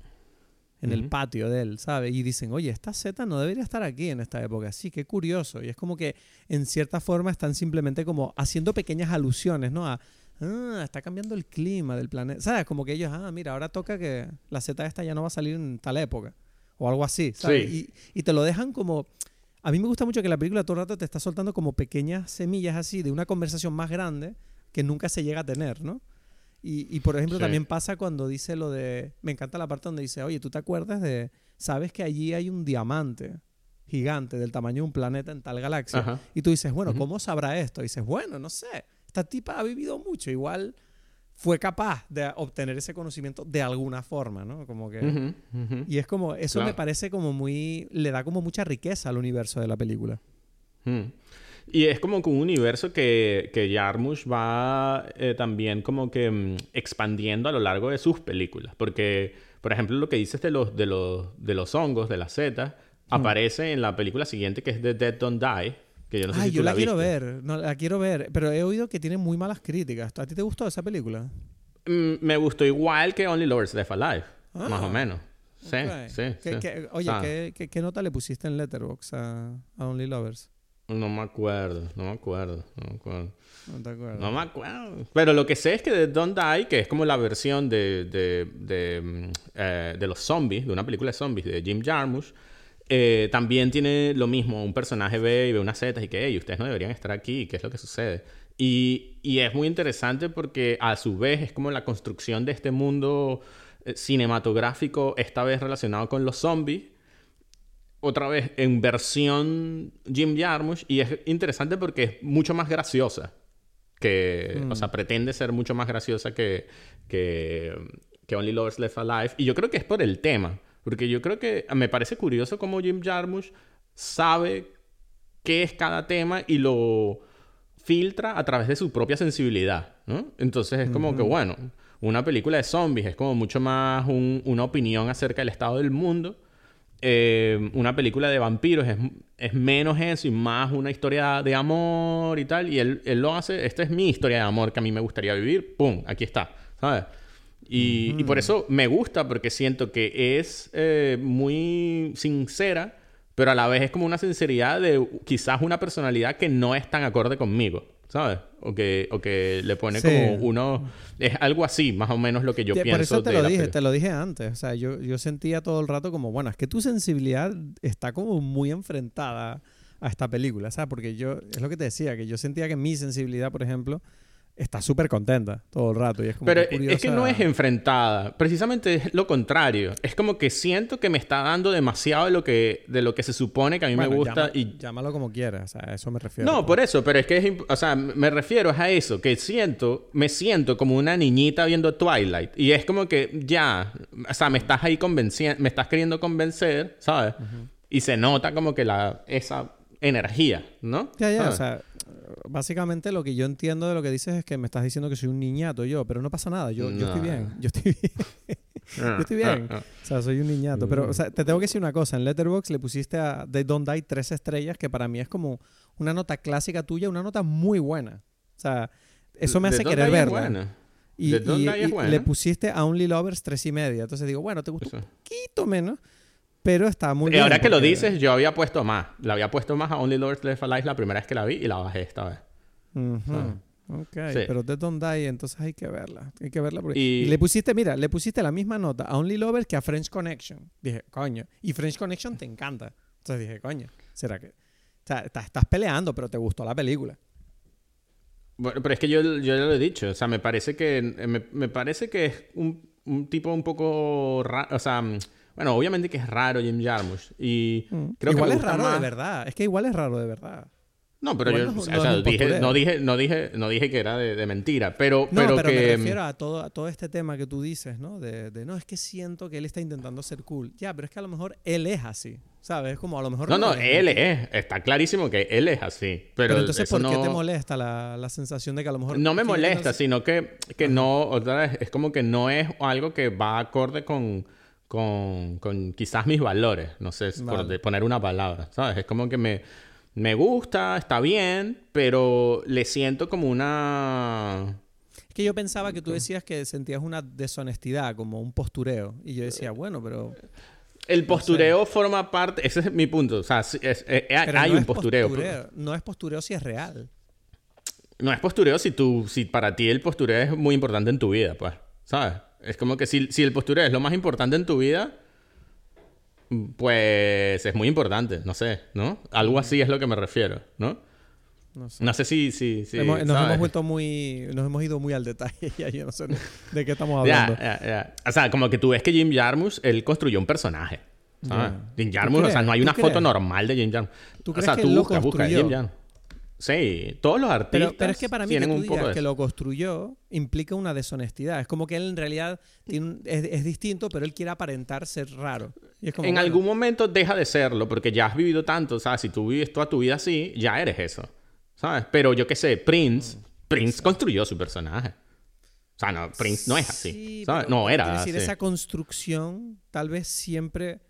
en el patio de él, ¿sabes? Y dicen, oye, esta seta no debería estar aquí en esta época. Sí, qué curioso. Y es como que en cierta forma están simplemente como haciendo pequeñas alusiones, ¿no? A, ah, está cambiando el clima del planeta. ¿Sabes? Como que ellos, ah, mira, ahora toca que la seta esta ya no va a salir en tal época. O algo así, ¿sabes? Y, y te lo dejan como... A mí me gusta mucho que la película todo el rato te está soltando como pequeñas semillas así de una conversación más grande que nunca se llega a tener, ¿no? Y, por ejemplo, también pasa cuando dice lo de. Me encanta la parte donde dice, oye, ¿tú te acuerdas de. Sabes que allí hay un diamante gigante del tamaño de un planeta en tal galaxia? Y tú dices, bueno, ¿cómo sabrá esto? Y dices, bueno, no sé. Esta tipa ha vivido mucho. Igual fue capaz de obtener ese conocimiento de alguna forma, ¿no? Como que... Y es como, eso me parece como muy, le da como mucha riqueza al universo de la película. Mm. Y es como que un universo que, que Jarmusch va eh, también como que mm, expandiendo a lo largo de sus películas. Porque, por ejemplo, lo que dices de los, de los, de los hongos, de las setas, aparece en la película siguiente que es The Dead Don't Die. Que yo no sé si yo la, quiero ver, no, la quiero ver, pero he oído que tiene muy malas críticas. ¿A ti te gustó esa película? Mm, me gustó igual que Only Lovers Left Alive, más o ah, menos. Sí, sí, oye, ¿qué, ¿qué, nota le pusiste en Letterboxd a, a Only Lovers? No me acuerdo, no me acuerdo, no me acuerdo. No te acuerdo. No me acuerdo. Pero lo que sé es que de Don't Die, que es como la versión de, de, de, mm, eh, de los zombies, de una película de zombies de Jim Jarmusch, eh, también tiene lo mismo. Un personaje ve y ve unas setas y que, hey, ustedes no deberían estar aquí, ¿qué es lo que sucede? Y, y es muy interesante porque a su vez es como la construcción de este mundo eh, cinematográfico, esta vez relacionado con los zombies otra vez en versión Jim Jarmusch y es interesante porque es mucho más graciosa que, o sea, mm. pretende ser mucho más graciosa que, que, que Only Lovers Left Alive y yo creo que es por el tema, porque yo creo que me parece curioso cómo Jim Jarmusch sabe qué es cada tema y lo filtra a través de su propia sensibilidad, ¿no? Entonces es como que, bueno, una película de zombies es como mucho más una opinión acerca del estado del mundo eh, una película de vampiros es, es, menos eso y más una historia de amor y tal. Y él, él, lo hace, esta es mi historia de amor que a mí me gustaría vivir. ¡Pum! Aquí está, ¿sabes? Y, y por eso me gusta porque siento que es eh, muy sincera, pero a la vez es como una sinceridad de quizás una personalidad que no es tan acorde conmigo. ¿sabes? O que, o que le pone como uno... Es algo así, más o menos lo que yo pienso. Por eso te lo dije, te lo dije antes. O sea, yo, yo sentía todo el rato como, bueno, es que tu sensibilidad está como muy enfrentada a esta película, ¿sabes? Porque yo, es lo que te decía, que yo sentía que mi sensibilidad, por ejemplo, está súper contenta todo el rato. Y es como Pero es que no es enfrentada. Precisamente es lo contrario. Es como que siento que me está dando demasiado de lo que, de lo que se supone que a mí me gusta. y... Llámalo como quieras. O sea, a eso me refiero. No, por eso. Pero es que es... O sea, me refiero a eso. Que siento... Me siento como una niñita viendo Twilight. Y es como que ya... O sea, me estás ahí convenciendo... Me estás queriendo convencer, ¿sabes? Y se nota como que la... Esa energía, ¿no? Ya, ya. O sea básicamente lo que yo entiendo de lo que dices es que me estás diciendo que soy un niñato yo, pero no pasa nada, yo, yo estoy bien, yo estoy bien. yo estoy bien. o sea, soy un niñato. Pero, o sea, te tengo que decir una cosa. En Letterboxd le pusiste a They Don't Die tres estrellas, que para mí es como una nota clásica tuya, una nota muy buena. O sea, eso me hace querer verla. Y, le pusiste a Only Lovers tres y media. Entonces digo, bueno, te gusta un poquito menos. Pero está muy bien. Y ahora que lo dices, yo había puesto más. La había puesto más a Only Lords Left Alive la primera vez que la vi y la bajé esta vez. Ok, pero Dead Don't Die, entonces hay que verla. Hay que verla. Y... le pusiste, mira, le pusiste la misma nota a Only Lovers que a French Connection. Dije, coño. Y French Connection te encanta. Entonces dije, coño, ¿será que...? O sea, estás peleando, pero te gustó la película. Bueno, pero es que yo, yo ya lo he dicho. O sea, me parece que... Me, me parece que es un, un tipo un poco. O sea bueno, obviamente que es raro Jim Jarmusch. Y mm. creo igual que es raro de verdad. Es que igual es raro de verdad. No, pero yo no, o sea, dije, no, dije, no, dije, no dije que era de, mentira, pero, pero, pero que... me refiero a todo, a todo este tema que tú dices, ¿no? De, de, no, es que siento que él está intentando ser cool. Ya, pero es que a lo mejor él es así, ¿sabes? Es como a lo mejor... No, no, él es. Está clarísimo que él es así. Pero, entonces, ¿por qué te molesta la, la, sensación de que a lo mejor... No me molesta, sino que, que no... Otra vez, es como que no es algo que va acorde con con, con quizás mis valores, no sé, por poner una palabra, ¿sabes? Es como que me, me gusta, está bien, pero le siento como una... Que yo pensaba que tú decías que sentías una deshonestidad, como un postureo. Y yo decía, bueno, pero... El postureo forma parte, ese es mi punto, o sea, hay un postureo. No es postureo si es real. No es postureo si tú, si para ti el postureo es muy importante en tu vida, pues, ¿sabes? Es como que si, si el postureo es lo más importante en tu vida, pues es muy importante, no sé, ¿no? Algo así es lo que me refiero, ¿no? No sé, si... si, si nos hemos vuelto muy... Nos hemos ido muy al detalle ya yo no sé de qué estamos hablando. O sea, como que tú ves que Jim Jarmusch, él construyó un personaje. Jim Jarmusch, o sea, no hay una foto normal de Jim Jarmusch. ¿Tú crees o sea, que tú buscas, buscas Jim Jarmusch. Sí, todos los artistas. Pero, es que para mí que tú digas que lo construyó implica una deshonestidad. Es como que él en realidad es, distinto, pero él quiere aparentar ser raro. en algún momento deja de serlo, porque ya has vivido tanto. O sea, si tú vives toda tu vida así, ya eres eso. ¿Sabes? Pero yo qué sé, Prince. Mm, Prince construyó su personaje. O sea, no, Prince no es así. ¿sabes? No era Es decir, esa construcción tal vez siempre.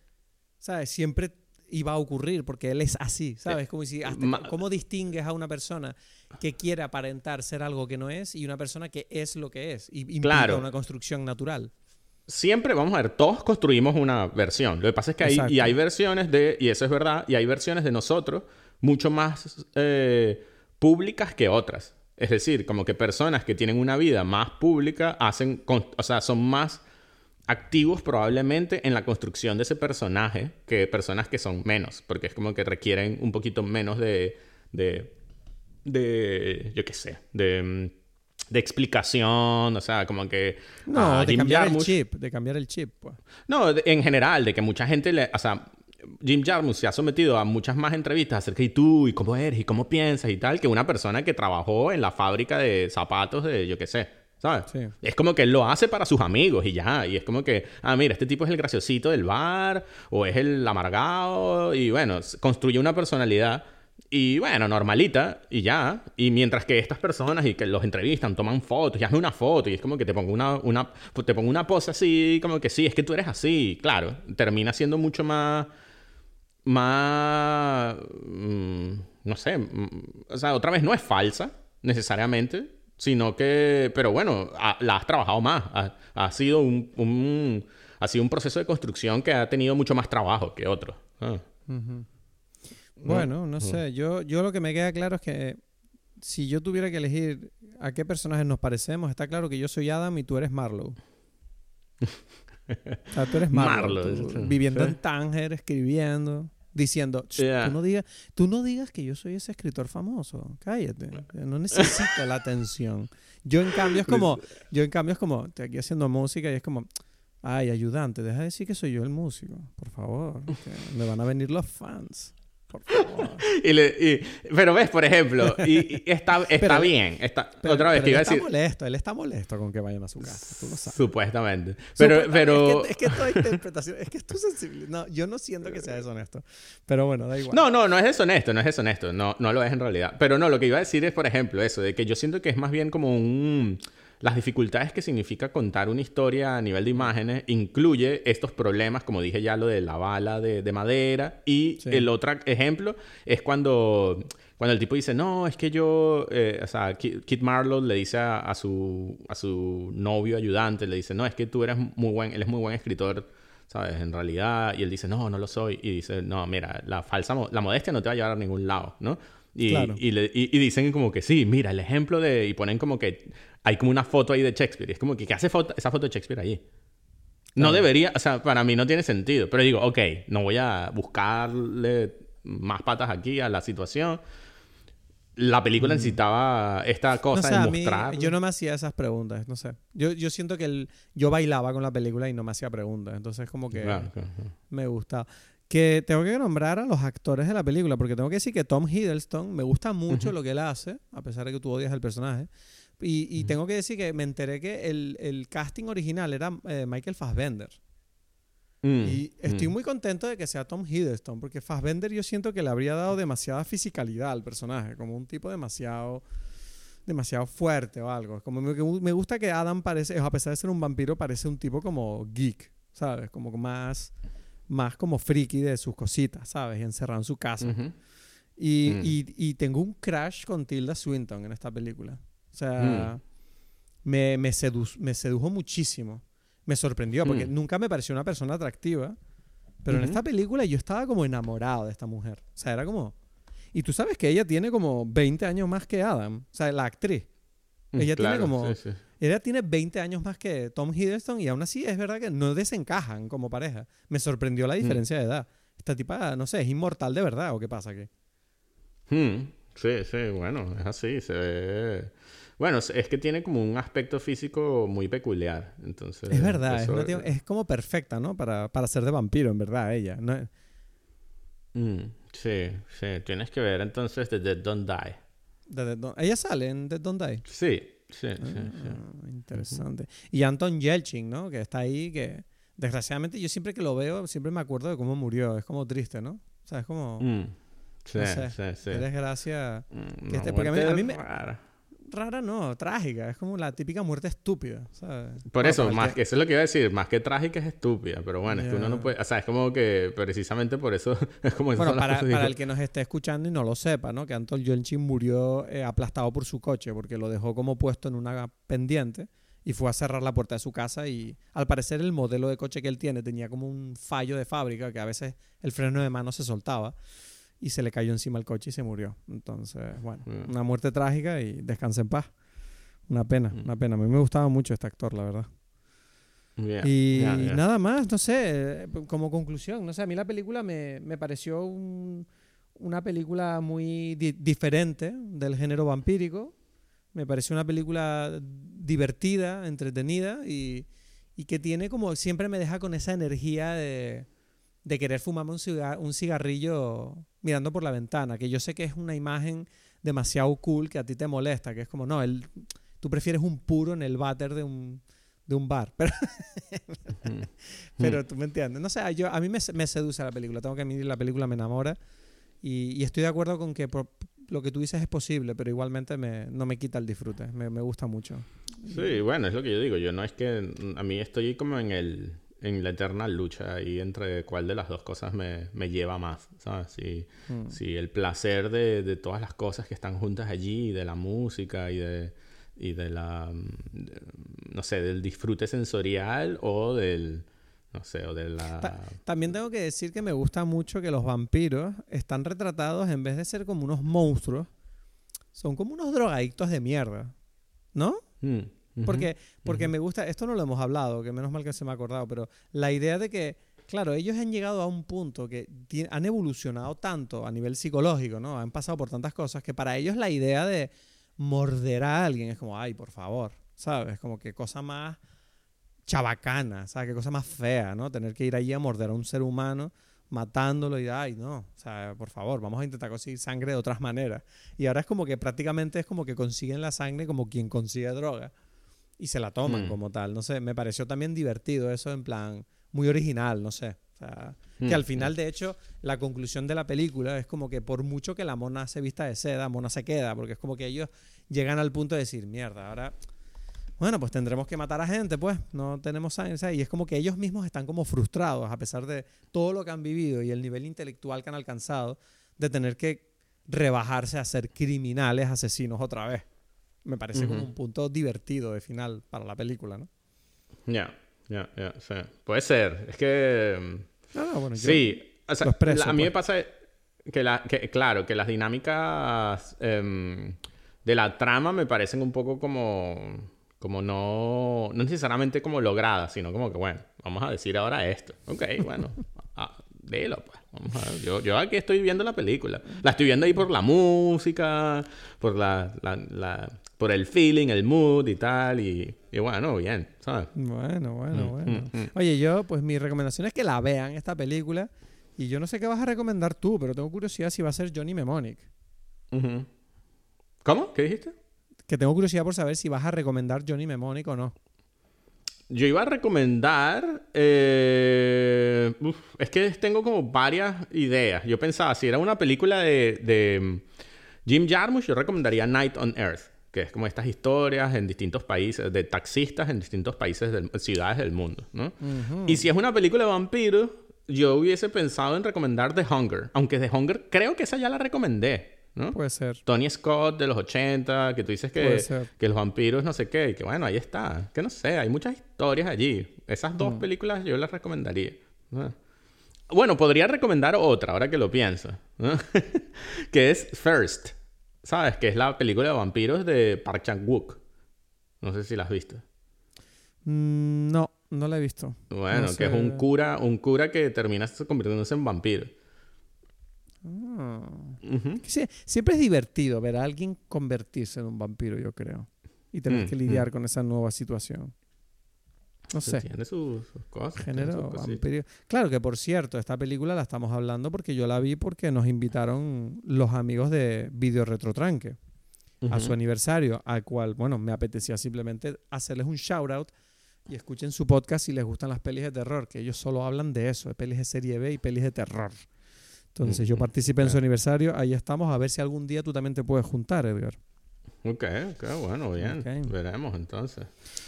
¿Sabes? Siempre iba a ocurrir porque él es así, ¿sabes? Como si ¿Cómo distingues a una persona que quiere aparentar ser algo que no es y una persona que es lo que es? Y implica una construcción natural. Siempre, vamos a ver, todos construimos una versión. Lo que pasa es que hay, y hay versiones de, y eso es verdad, y hay versiones de nosotros mucho más eh, públicas que otras. Es decir, como que personas que tienen una vida más pública hacen, o sea, son más activos probablemente en la construcción de ese personaje que personas que son menos, porque es como que requieren un poquito menos de, de, de yo qué sé, de, de explicación, o sea, como que... No, de cambiar el chip, de cambiar el chip. Pues. No, en general, de que mucha gente le... O sea, Jim Jarmusch se ha sometido a muchas más entrevistas acerca de tú y cómo eres y cómo piensas y tal que una persona que trabajó en la fábrica de zapatos de, yo qué sé, ¿Sabes? Es como que él lo hace para sus amigos y ya. Y es como que, ah, mira, este tipo es el graciosito del bar o es el amargado y bueno, construye una personalidad y bueno, normalita y ya. Y mientras que estas personas y que los entrevistan, toman fotos y hacen una foto y es como que te pongo una, una, te pongo una pose así, como que sí, es que tú eres así. Claro, termina siendo mucho más, más, mm, no sé, mm, o sea, otra vez no es falsa necesariamente sino que, pero bueno, la has trabajado más. Ha, sido un, ha sido un proceso de construcción que ha tenido mucho más trabajo que otro. Ah. Bueno, no sé. Yo, yo lo que me queda claro es que si yo tuviera que elegir a qué personajes nos parecemos, está claro que yo soy Adam y tú eres Marlowe. o sea, tú eres Marlowe. viviendo en Tánger, escribiendo diciendo, tú, no digas, tú no digas que yo soy ese escritor famoso, cállate, no necesito la atención. Yo en cambio es como, yo en cambio es como, estoy aquí haciendo música y es como, ay, ayudante, deja de decir que soy yo el músico, por favor, me van a venir los fans. Pero ves, por ejemplo, y, está, está bien. Está, otra vez que iba a decir. Está molesto, él está molesto con que vayan a su casa. Tú lo sabes. Supuestamente. Pero. pero... Es, que, es que toda interpretación. Es que es tu sensibilidad. No, yo no siento que sea deshonesto. Pero bueno, da igual. No, no, no es deshonesto, no es deshonesto. No, no lo es en realidad. Pero no, lo que iba a decir es, por ejemplo, eso, de que yo siento que es más bien como un las dificultades que significa contar una historia a nivel de imágenes incluye estos problemas, como dije ya, lo de la bala de, madera. Y el otro ejemplo es cuando, cuando el tipo dice, no, es que yo, eh, o sea, Kit Marlowe le dice a, su, a su novio ayudante, le dice, no, es que tú eres muy buen, él es muy buen escritor. ¿Sabes? En realidad, y él dice, no, no lo soy. Y dice, no, mira, la falsa, la modestia no te va a llevar a ningún lado, ¿no? Y, y, dicen como que sí, mira, el ejemplo de... Y ponen como que hay como una foto ahí de Shakespeare. Y es como que, ¿qué hace foto, esa foto de Shakespeare ahí? No debería, o sea, para mí no tiene sentido. Pero digo, ok, no voy a buscarle más patas aquí a la situación. La película mm. necesitaba esta cosa de mostrar. yo no me hacía esas preguntas, no sé. Yo, yo siento que el, yo bailaba con la película y no me hacía preguntas. Entonces, como que me gustaba. Que tengo que nombrar a los actores de la película, porque tengo que decir que Tom Hiddleston me gusta mucho lo que él hace, a pesar de que tú odias el personaje. Y, tengo que decir que me enteré que el, casting original era eh, Michael Fassbender. Mm, y estoy mm. muy contento de que sea Tom Hiddleston, porque Fassbender yo siento que le habría dado demasiada fisicalidad al personaje, como un tipo demasiado demasiado fuerte o algo. Como me, me gusta que Adam parece, a pesar de ser un vampiro, parece un tipo como geek, ¿sabes? Como más más como friki de sus cositas, ¿sabes? Encerrado en su casa. Mm. y, y, tengo un crash con Tilda Swinton en esta película. O sea, me, me, me sedujo muchísimo. Me sorprendió porque mm. nunca me pareció una persona atractiva. Pero en esta película yo estaba como enamorado de esta mujer. O sea, era como... Y tú sabes que ella tiene como 20 años más que Adam. O sea, la actriz. Mm, ella tiene como... Ella tiene 20 años más que Tom Hiddleston y aún así es verdad que no desencajan como pareja. Me sorprendió la mm. diferencia de edad. Esta tipa, no sé, es inmortal de verdad o qué pasa aquí. Hmm. Sí, sí, bueno, es así. Se ve... Bueno, es que tiene como un aspecto físico muy peculiar. Entonces, es verdad, es, como perfecta, ¿no? Para, para ser de vampiro, en verdad, ella. ¿no? Mm, sí, sí. Tienes que ver entonces The Dead Don't Die. ¿Ella sale en Dead Don't Die? Sí, sí, sí, ah, Interesante. Y Anton Yelchin, ¿no? Que está ahí, que desgraciadamente yo siempre que lo veo, siempre me acuerdo de cómo murió. Es como triste, ¿no? O sea, es como... Mm, sí, sí, sí. Qué desgracia. Mm, que porque a mí, me rara no, trágica. Es como la típica muerte estúpida, ¿sabes? Por eso, más que... eso es lo que iba a decir. Más que trágica es estúpida. Pero bueno, es que uno no puede... O sea, es como que precisamente por eso... es como bueno, para, para el que nos esté escuchando y no lo sepa, ¿no? Que Anton Yelchin murió eh, aplastado por su coche porque lo dejó como puesto en una pendiente y fue a cerrar la puerta de su casa y al parecer el modelo de coche que él tiene tenía como un fallo de fábrica que a veces el freno de mano se soltaba y se le cayó encima el coche y se murió. Entonces, bueno, mm. una muerte trágica y descansa en paz. Una pena, mm. una pena. A mí me gustaba mucho este actor, la verdad. y nada más, no sé, como conclusión, no sé, a mí la película me, me pareció una película muy diferente del género vampírico. Me pareció una película divertida, entretenida y, y que tiene como, siempre me deja con esa energía de, de querer fumarme un, cigarrillo mirando por la ventana, que yo sé que es una imagen demasiado cool que a ti te molesta, que es como, no, el, tú prefieres un puro en el váter de un, de un bar, pero, pero tú me entiendes. No sé, yo, a mí me, me, seduce la película, tengo que admitir, la película me enamora y, estoy de acuerdo con que lo que tú dices es posible, pero igualmente me, no me quita el disfrute, me, me gusta mucho. Sí, bueno, es lo que yo digo, yo no es que a mí estoy como en el en la eterna lucha ahí entre cuál de las dos cosas me, me lleva más, ¿sabes? Si, mm. si el placer de, de, todas las cosas que están juntas allí, de la música y de, y de la, no sé, del disfrute sensorial o del, no sé, o de la... también tengo que decir que me gusta mucho que los vampiros están retratados en vez de ser como unos monstruos, son como unos drogadictos de mierda, ¿no? Mm. Porque, porque me gusta, esto no lo hemos hablado, que menos mal que se me ha acordado, pero la idea de que, claro, ellos han llegado a un punto que han evolucionado tanto a nivel psicológico, ¿no? Han pasado por tantas cosas que para ellos la idea de morder a alguien es como, ay, por favor, ¿sabes? Como que cosa más chabacana, ¿sabes? Qué cosa más fea, ¿no? Tener que ir allí a morder a un ser humano matándolo y ay no, o sea, por favor, vamos a intentar conseguir sangre de otras maneras. Y ahora es como que prácticamente es como que consiguen la sangre como quien consigue droga y se la toman mm. como tal. No sé, me pareció también divertido eso, en plan, muy original, no sé. O sea, que al mm, final, mm. de hecho, la conclusión de la película es como que por mucho que la mona se vista de seda, mona se queda, porque es como que ellos llegan al punto de decir, mierda, ahora, bueno, pues tendremos que matar a gente, pues, no tenemos sangre, y es como que ellos mismos están como frustrados, a pesar de todo lo que han vivido y el nivel intelectual que han alcanzado, de tener que rebajarse a ser criminales, asesinos otra vez me parece como un punto divertido de final para la película, ¿no? Ya, ya, ya, sí. Puede ser. Es que... No, bueno, sí, o sea, a mí me pues. pasa que, la, que, claro, que las dinámicas em, de la trama me parecen un poco como como no, no necesariamente como logradas, sino como que, bueno, vamos a decir ahora esto. Ok, bueno, ah, dilo, pues. Vamos a ver. Yo, yo aquí estoy viendo la película. La estoy viendo ahí por la música, por la, la por el feeling, el mood y tal. Y, bueno, bien, ¿sabes? Bueno, bueno, mm, bueno. Mm, mm. Oye, yo, pues mi recomendación es que la vean esta película. Y yo no sé qué vas a recomendar tú, pero tengo curiosidad si va a ser Johnny Mnemonic. ¿Cómo? ¿Qué dijiste? Que tengo curiosidad por saber si vas a recomendar Johnny Mnemonic o no. Yo iba a recomendar. Eh, es que tengo como varias ideas. Yo pensaba, si era una película de, de Jim Jarmusch, yo recomendaría Night on Earth que es como estas historias en distintos países, de taxistas en distintos países, de, ciudades del mundo, ¿no? Y si es una película de vampiros, yo hubiese pensado en recomendar The Hunger, aunque The Hunger creo que esa ya la recomendé, ¿no? Puede ser. Tony Scott de los 80, que tú dices que, que los vampiros no sé qué, y que bueno, ahí está. Que no sé, hay muchas historias allí. Esas dos mm. películas yo las recomendaría. Bueno, podría recomendar otra, ahora que lo pienso, que es First, ¿sabes? Que es la película de vampiros de Park Chan-wook. No sé si la has visto. Mm, no, no la he visto. Bueno, que es un cura, un cura que termina convirtiéndose en vampiro. Ah. siempre es divertido ver a alguien convertirse en un vampiro, yo creo. Y tener mm, que lidiar mm. con esa nueva situación. No sé. Tiene sus, cosas. Género Claro que, por cierto, esta película la estamos hablando porque yo la vi porque nos invitaron los amigos de Video Retrotranque a su aniversario, al cual, bueno, me apetecía simplemente hacerles un shout out y escuchen su podcast si les gustan las pelis de terror, que ellos solo hablan de eso, de pelis de serie B y pelis de terror. Entonces, yo participé en su aniversario, ahí estamos, a ver si algún día tú también te puedes juntar, Edgar. Ok, ok, bueno, bien. Veremos entonces.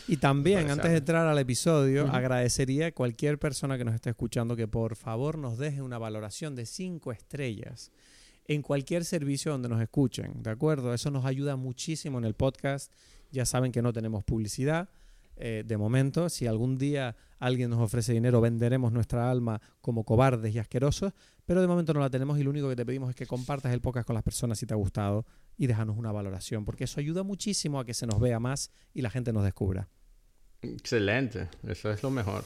Y también, antes de entrar al episodio, agradecería a cualquier persona que nos esté escuchando que por favor nos deje una valoración de cinco estrellas en cualquier servicio donde nos escuchen, ¿de acuerdo? Eso nos ayuda muchísimo en el podcast. Ya saben que no tenemos publicidad. Eh, de momento, si algún día alguien nos ofrece dinero, venderemos nuestra alma como cobardes y asquerosos, pero de momento no la tenemos y lo único que te pedimos es que compartas el podcast con las personas si te ha gustado y déjanos una valoración, porque eso ayuda muchísimo a que se nos vea más y la gente nos descubra. Excelente, eso es lo mejor.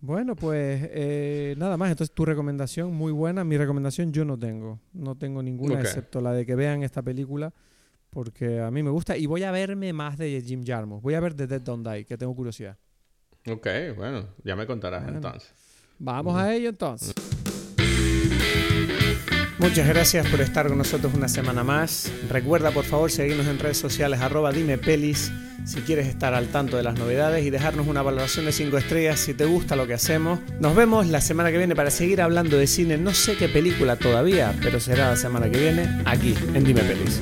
Bueno, pues eh, nada más. Entonces, tu recomendación muy buena. Mi recomendación yo no tengo. No tengo ninguna, excepto la de que vean esta película, porque a mí me gusta. Y voy a verme más de Jim Jarmusch. Voy a ver The Dead Don't Die, que tengo curiosidad. Ok, bueno, ya me contarás entonces. Vamos a ello entonces. Muchas gracias por estar con nosotros una semana más. Recuerda por favor seguirnos en redes sociales arroba dime pelis si quieres estar al tanto de las novedades y dejarnos una valoración de 5 estrellas si te gusta lo que hacemos. Nos vemos la semana que viene para seguir hablando de cine. No sé qué película todavía, pero será la semana que viene aquí en Dime Pelis.